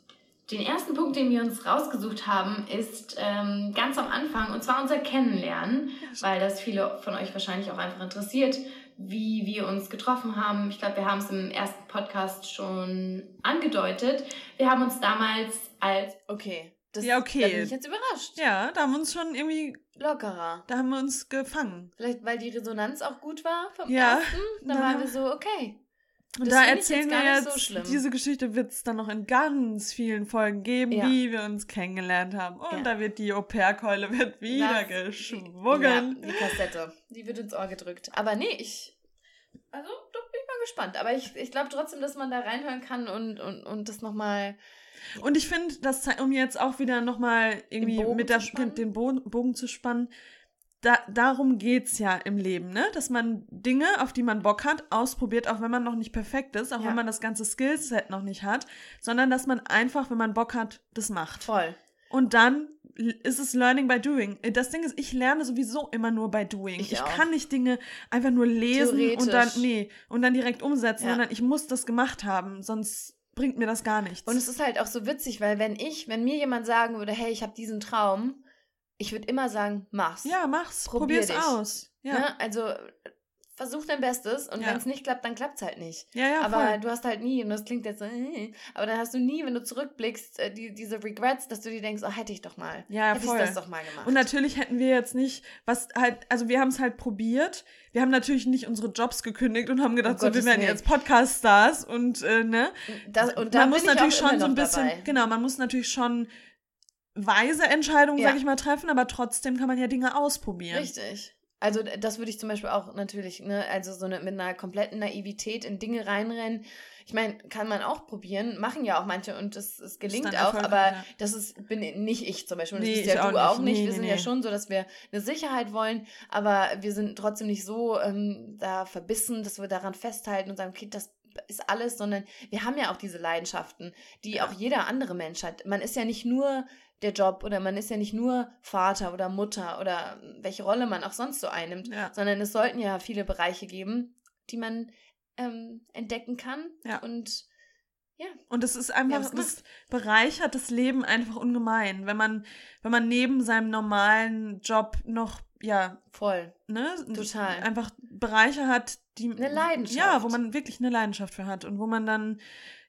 den ersten Punkt, den wir uns rausgesucht haben, ist ähm, ganz am Anfang und zwar unser Kennenlernen, weil das viele von euch wahrscheinlich auch einfach interessiert, wie wir uns getroffen haben. Ich glaube, wir haben es im ersten Podcast schon angedeutet. Wir haben uns damals als Okay. Das, Ja, okay. Da bin ich jetzt überrascht. Ja, da haben wir uns schon irgendwie, Lockerer. da haben wir uns gefangen. Vielleicht, weil die Resonanz auch gut war vom Ja, ersten. Dann dann waren wir so, okay. Und Das da erzählen wir jetzt, so diese Geschichte wird es dann noch in ganz vielen Folgen geben, Ja. wie wir uns kennengelernt haben. Und Ja. da wird die Au-pair-Keule wird wieder Das- geschwungen. Ja, die Kassette. Die wird ins Ohr gedrückt. Aber nee, ich. Also, da bin ich mal gespannt. Aber ich, ich glaube trotzdem, dass man da reinhören kann und, und, und das nochmal. Und ich finde, das um jetzt auch wieder nochmal irgendwie Bogen mit der, den Bogen zu spannen, da, darum geht's ja im Leben, ne? Dass man Dinge, auf die man Bock hat, ausprobiert, auch wenn man noch nicht perfekt ist, auch Ja. wenn man das ganze Skillset noch nicht hat, sondern dass man einfach, wenn man Bock hat, das macht. Voll. Und dann ist es Learning by Doing. Das Ding ist, ich lerne sowieso immer nur by Doing. Ich Ich, kann nicht Dinge einfach nur lesen und dann, nee, und dann direkt umsetzen, Ja. sondern ich muss das gemacht haben, sonst bringt mir das gar nichts. Und es ist halt auch so witzig, weil wenn ich, wenn mir jemand sagen würde, hey, ich habe diesen Traum, ich würde immer sagen, mach's. ja, mach's, Probier probier's dich. aus. Ja, Ne? Also versuch dein Bestes und Ja. wenn es nicht klappt, dann klappt's halt nicht. ja, ja, aber voll. du hast halt nie, und das klingt jetzt so, äh, aber dann hast du nie, wenn du zurückblickst, äh, die, diese Regrets, dass du dir denkst, oh, hätte ich doch mal. Ja, hätte voll. ich das doch mal gemacht. Und natürlich hätten wir jetzt nicht, was halt, also wir haben es halt probiert. Wir haben natürlich nicht unsere Jobs gekündigt und haben gedacht, Um so, wir werden jetzt Podcast-Stars und, äh, ne? das, und da man muss ich natürlich schon so ein bisschen, dabei. genau, man muss natürlich schon weise Entscheidungen, Ja. sag ich mal, treffen, aber trotzdem kann man ja Dinge ausprobieren. Richtig. Also das würde ich zum Beispiel auch natürlich, ne, also so eine, mit einer kompletten Naivität in Dinge reinrennen. Ich meine, kann man auch probieren, machen ja auch manche und es, es gelingt auch, aber ja. das ist, bin nicht ich zum Beispiel. Und Nee, das bist ja auch du auch nicht. nicht. Nee, wir nee, sind ja schon so, dass wir eine Sicherheit wollen, aber wir sind trotzdem nicht so ähm, da verbissen, dass wir daran festhalten und sagen, okay, das ist alles, sondern wir haben ja auch diese Leidenschaften, die auch jeder andere Mensch hat. Man ist ja nicht nur der Job oder man ist ja nicht nur Vater oder Mutter oder welche Rolle man auch sonst so einnimmt, Ja. sondern es sollten ja viele Bereiche geben, die man ähm, entdecken kann Ja. und Und es ist einfach, haben's das bereichert das Leben einfach ungemein, wenn man, wenn man neben seinem normalen Job noch, ja, voll. ne, Total. einfach Bereiche hat, die Eine Leidenschaft. Ja, wo man wirklich eine Leidenschaft für hat und wo man dann,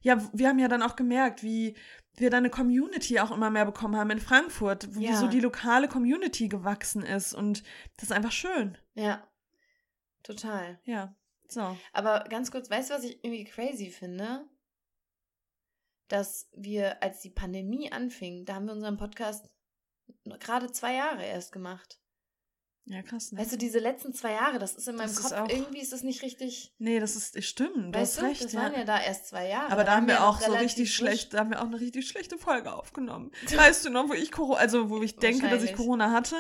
ja, wir haben ja dann auch gemerkt, wie wir dann eine Community auch immer mehr bekommen haben in Frankfurt, wie Ja. so die lokale Community gewachsen ist und das ist einfach schön. Ja, total. Ja, so. Aber ganz kurz, weißt du, was ich irgendwie crazy finde? Dass wir, als die Pandemie anfing, da haben wir unseren Podcast gerade zwei Jahre erst gemacht. Ja, krass. Ne? Weißt du, diese letzten zwei Jahre, das ist in meinem Das ist Kopf, auch- irgendwie ist das nicht richtig. nee, das ist stimmt, du weißt hast du, recht. das ja. waren ja da erst zwei Jahre. Aber da haben wir ja auch so richtig schlecht, da haben wir auch eine richtig schlechte Folge aufgenommen. Weißt du noch, wo ich Corona, also wo ich denke, dass ich. Corona hatte.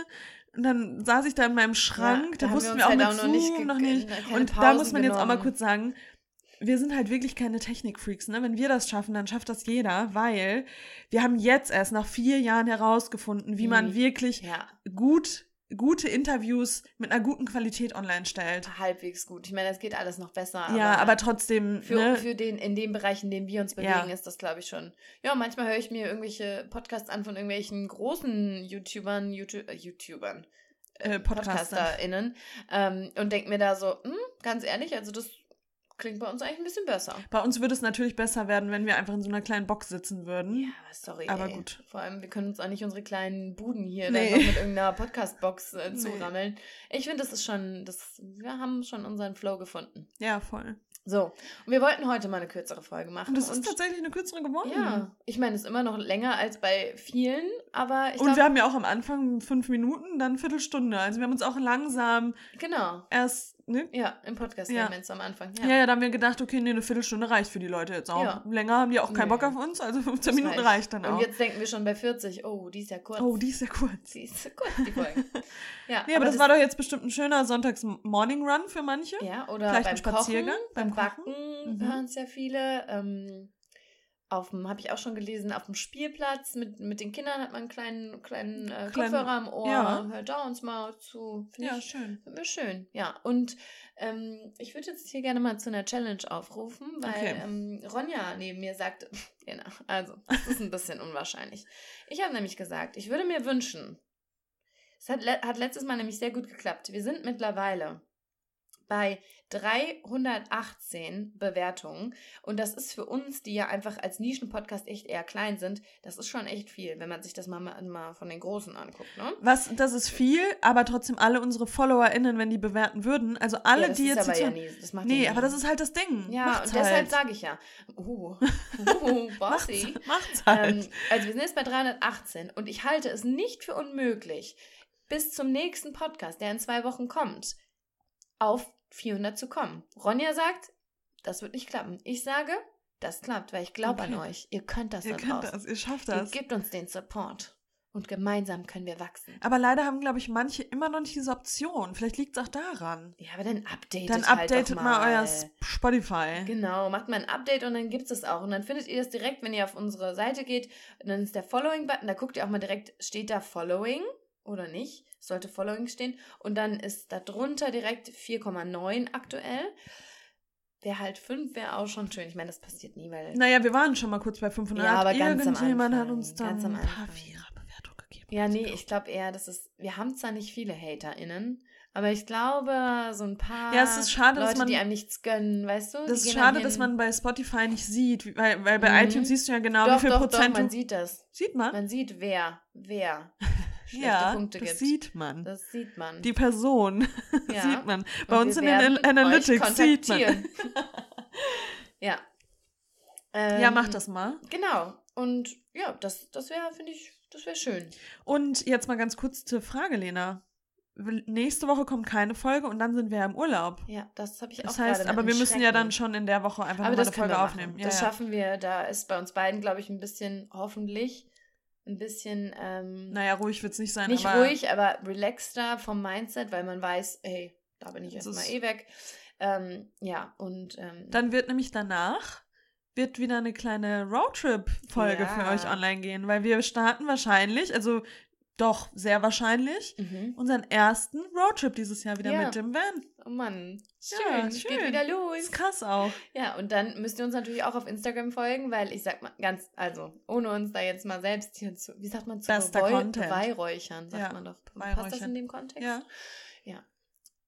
Und dann saß ich da in meinem Schrank, da da, wir wussten wir auch halt mit auch noch nicht Zoom noch nicht. Und da Pausen muss man jetzt auch mal genommen. kurz sagen, wir sind halt wirklich keine Technikfreaks, ne? Wenn wir das schaffen, dann schafft das jeder, weil wir haben jetzt erst nach vier Jahren herausgefunden, wie man Wie? wirklich Ja, gut, gute Interviews mit einer guten Qualität online stellt. halbwegs gut. Ich meine, es geht alles noch besser. ja, aber trotzdem, Für, ne? für den, in dem Bereich, in dem wir uns bewegen, Ja. ist das, glaube ich, schon. Ja, manchmal höre ich mir irgendwelche Podcasts an von irgendwelchen großen YouTubern, YouTube, äh, YouTubern, äh, Podcaster. PodcasterInnen ähm, und denke mir da so, hm, ganz ehrlich, also das klingt bei uns eigentlich ein bisschen besser. Bei uns würde es natürlich besser werden, wenn wir einfach in so einer kleinen Box sitzen würden. Ja, sorry. Aber ey. gut. Vor allem, wir können uns auch nicht unsere kleinen Buden hier Nee. mit irgendeiner Podcast-Box äh, Nee. zurammeln. Ich finde, das ist schon, das, wir haben schon unseren Flow gefunden. Ja, voll. So, und wir wollten heute mal eine kürzere Folge machen. Und das ist tatsächlich eine kürzere geworden. Ja, ich meine, es ist immer noch länger als bei vielen, aber ich Und wir glaube, haben ja auch am Anfang fünf Minuten, dann Viertelstunde. Also wir haben uns auch langsam genau. erst, ne? Ja, im Podcast Ja. ja. jetzt am Anfang. Ja. ja, da haben wir gedacht, okay, nee, eine Viertelstunde reicht für die Leute jetzt auch. Ja. Länger haben die auch keinen Nee. Bock auf uns, also 15 Das Minuten reicht dann Und auch. jetzt denken wir schon bei 40, oh, die ist ja kurz. oh, die ist ja kurz. die ist kurz, die Folge. ja, Nee, aber, das, war doch jetzt bestimmt ein schöner Sonntags-Morning-Run für manche. Ja, oder Vielleicht beim Spaziergang, Kochen, beim beim. Backen Mhm. hören es ja viele. Ähm, auf dem, habe ich auch schon gelesen, auf dem Spielplatz mit, mit den Kindern hat man einen kleinen, kleinen äh, Kleinen- Kopfhörer am Ohr, ja. hört da uns mal zu. Find Ja, ich, schön. Find ich schön, ja. Und ähm, ich würde jetzt hier gerne mal zu einer Challenge aufrufen, weil Okay. ähm, Ronja neben mir sagte, genau, also, das ist ein bisschen unwahrscheinlich. Ich habe nämlich gesagt, ich würde mir wünschen, es hat, hat letztes Mal nämlich sehr gut geklappt. Wir sind mittlerweile bei 318 Bewertungen. Und das ist für uns, die ja einfach als Nischenpodcast echt eher klein sind, das ist schon echt viel, wenn man sich das mal, mal, von den Großen anguckt. Ne? Was, das ist viel, aber trotzdem alle unsere FollowerInnen, wenn die bewerten würden, also alle, ja, das die ist jetzt. aber ja nie, das macht nee, ja nie. aber das ist halt das Ding. Ja, Macht's und deshalb halt. sage ich ja. Uh, uh, bossy. Macht's, macht's halt. Ähm, also wir sind jetzt bei 318 und ich halte es nicht für unmöglich, bis zum nächsten Podcast, der in zwei Wochen kommt, auf 400 zu kommen. Ronja sagt, das wird nicht klappen. Ich sage, das klappt, weil ich glaube an Okay. euch. Ihr könnt das ihr da könnt draußen. das, ihr schafft Ihr das. gebt uns den Support. Und gemeinsam können wir wachsen. Aber leider haben, glaube ich, manche immer noch nicht diese Option. Vielleicht liegt es auch daran. Ja, aber dann updatet Dann halt updatet doch mal. mal euer Spotify. Genau, macht mal ein Update und dann gibt es auch. Und dann findet ihr das direkt, wenn ihr auf unsere Seite geht. Und dann ist der Following-Button, da guckt ihr auch mal direkt, steht da Following oder nicht? Sollte Following stehen. Und dann ist da drunter direkt 4,9 aktuell. Wäre halt 5, wäre auch schon schön. Ich meine, das passiert nie, weil. Naja, wir waren schon mal kurz bei 500. Ja, aber ganz am Irgendjemand hat Anfang, uns dann ganz am ein paar. Viererbewertungen gegeben. Ja, nee, ich glaube eher, dass es. Wir haben zwar nicht viele HaterInnen, aber ich glaube, so ein paar Ja, es ist schade, dass Leute, man- die einem nichts gönnen, weißt du? Das ist schade, dass man bei Spotify nicht sieht, weil, weil bei Mhm. iTunes siehst du ja genau, doch, wie viel doch, Prozent doch, man sieht das. Sieht man? Man sieht, wer, wer schlechte ja, Punkte das gibt. sieht man. Das sieht man. Die Person ja. sieht man. Und Bei wir uns in den An- Analytics sieht man. ja. Ja, Ähm, mach das mal. Genau. Und ja, das, das wäre, finde ich, das wäre schön. Und jetzt mal ganz kurz zur Frage, Lena. Nächste Woche kommt keine Folge und dann sind wir ja im Urlaub. Ja, das habe ich auch Das heißt, aber wir müssen ja dann schon in der Woche einfach aber das eine Folge aufnehmen. Ja, das ja. schaffen wir. Da ist bei uns beiden, glaube ich, ein bisschen, hoffentlich, ein bisschen ähm, Naja, ruhig wird es nicht sein. nicht aber ruhig, aber relaxter vom Mindset, weil man weiß, ey, da bin ich erstmal eh weg. Ähm, ja, und ähm, Dann wird nämlich danach wird wieder eine kleine Roadtrip-Folge Ja. für euch online gehen, weil wir starten wahrscheinlich, also doch sehr wahrscheinlich, mhm. unseren ersten Roadtrip dieses Jahr wieder Ja. mit dem Van. oh Mann, schön, Ja, schön. geht wieder los. ist krass auch. Ja, und dann müsst ihr uns natürlich auch auf Instagram folgen, weil ich sag mal ganz, also ohne uns da jetzt mal selbst hier zu, wie sagt man, zu. Beweihräuchern, sagt Ja, man doch. Passt das in dem Kontext? Ja.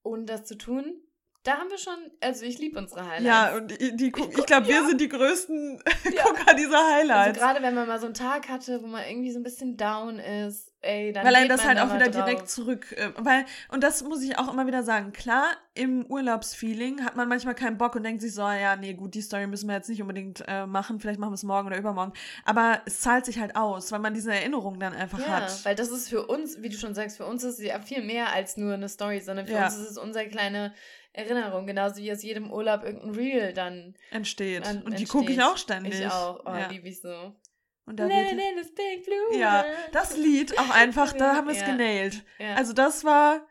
Ohne das zu tun, da haben wir schon, also ich liebe unsere Highlights. Ja, und die, die, guck- ich glaube, wir ja. sind die größten Ja. Gucker dieser Also Highlights. gerade wenn man mal so einen Tag hatte, wo man irgendwie so ein bisschen down ist, ey, dann weil geht das halt auch wieder drauf. direkt zurück, äh, weil, und das muss ich auch immer wieder sagen, klar, im Urlaubsfeeling hat man manchmal keinen Bock und denkt sich so, ja, nee, gut, die Story müssen wir jetzt nicht unbedingt äh, machen, vielleicht machen wir es morgen oder übermorgen, aber es zahlt sich halt aus, weil man diese Erinnerung dann einfach Ja, hat. weil das ist für uns, wie du schon sagst, für uns ist es ja viel mehr als nur eine Story, sondern für Ja. uns ist es unsere kleine Erinnerung, genauso wie aus jedem Urlaub irgendein Reel dann entsteht. an- und die gucke ich auch ständig. Ich auch, oh, ja. liebe ich so. Und da Living wird, in this big blue ja, das Lied auch einfach, da haben wir es Ja. genailt. Ja, Also das war,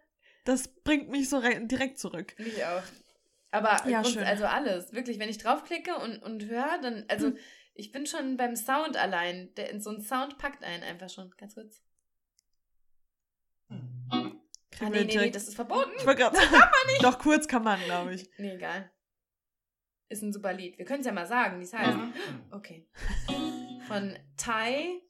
das bringt mich so re- direkt zurück. ich auch. Aber Ja, schön. also alles, wirklich, wenn ich draufklicke und, und höre, dann, also Hm. ich bin schon beim Sound allein. Der, so ein Sound packt einen einfach schon, ganz kurz. Ah, nee, nee, nee, das ist verboten. Ich wollte gerade Doch kurz kann man, glaube ich. Nee, egal. Ist ein super Lied. Wir können es ja mal sagen, wie es heißt. Okay. Von Ty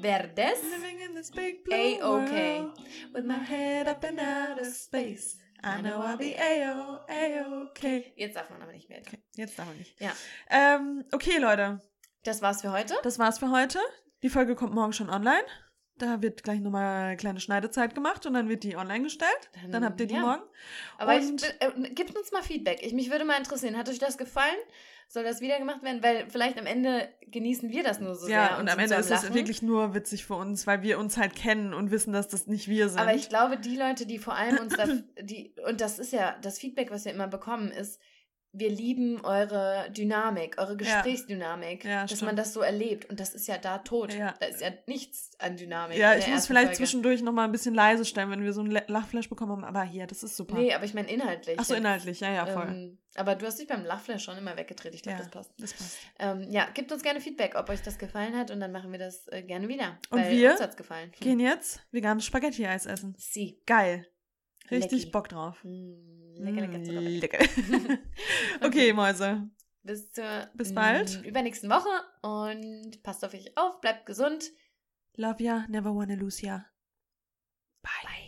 Verdes. Living in this big blue A-OK. world with my head up in outer space. I know I'll be A-O, A-OK. Jetzt darf man aber nicht mehr. Okay, jetzt darf man nicht. Ja. Ähm, okay, Leute, Das war's für heute. das war's für heute. Die Folge kommt morgen schon online. Da wird gleich nochmal eine kleine Schneidezeit gemacht und dann wird die online gestellt. Dann, Dann, habt ihr die ja. morgen. Aber ich, Und- äh, gebt uns mal Feedback. Ich, mich würde mal interessieren. Hat euch das gefallen? Soll das wieder gemacht werden? Weil vielleicht am Ende genießen wir das nur so ja, sehr. und sind am Ende ist es wirklich nur witzig für uns, weil wir uns halt kennen und wissen, dass das nicht wir sind. Aber ich glaube, die Leute, die vor allem uns da, die, und das ist ja das Feedback, was wir immer bekommen, ist, wir lieben eure Dynamik, eure Gesprächsdynamik, Ja, dass stimmt. man das so erlebt. Und das ist ja da tot. Ja. Da ist ja nichts an Dynamik. Ja, ich muss vielleicht Folge. zwischendurch nochmal ein bisschen leise stellen, wenn wir so einen Le- Lachflash bekommen haben. Aber hier, das ist super. Nee, aber ich meine inhaltlich. Ach so, inhaltlich, ja, ja, voll. Ähm, aber du hast dich beim Lachflash schon immer weggedreht. Ich glaube, ja, das passt. Das passt. Ähm, ja, gebt uns gerne Feedback, ob euch das gefallen hat und dann machen wir das äh, gerne wieder. Und wir uns hat's gefallen. Gehen jetzt veganes Spaghetti-Eis essen. Sie. Geil. Richtig Lecki. Bock drauf. Mm, lecker, lecker, Zuckerbeck. lecker. okay, Mäuse. Bis zur Bis bald. mm, übernächsten Woche und passt auf euch auf, bleibt gesund. Love ya, never wanna lose ya. Bye.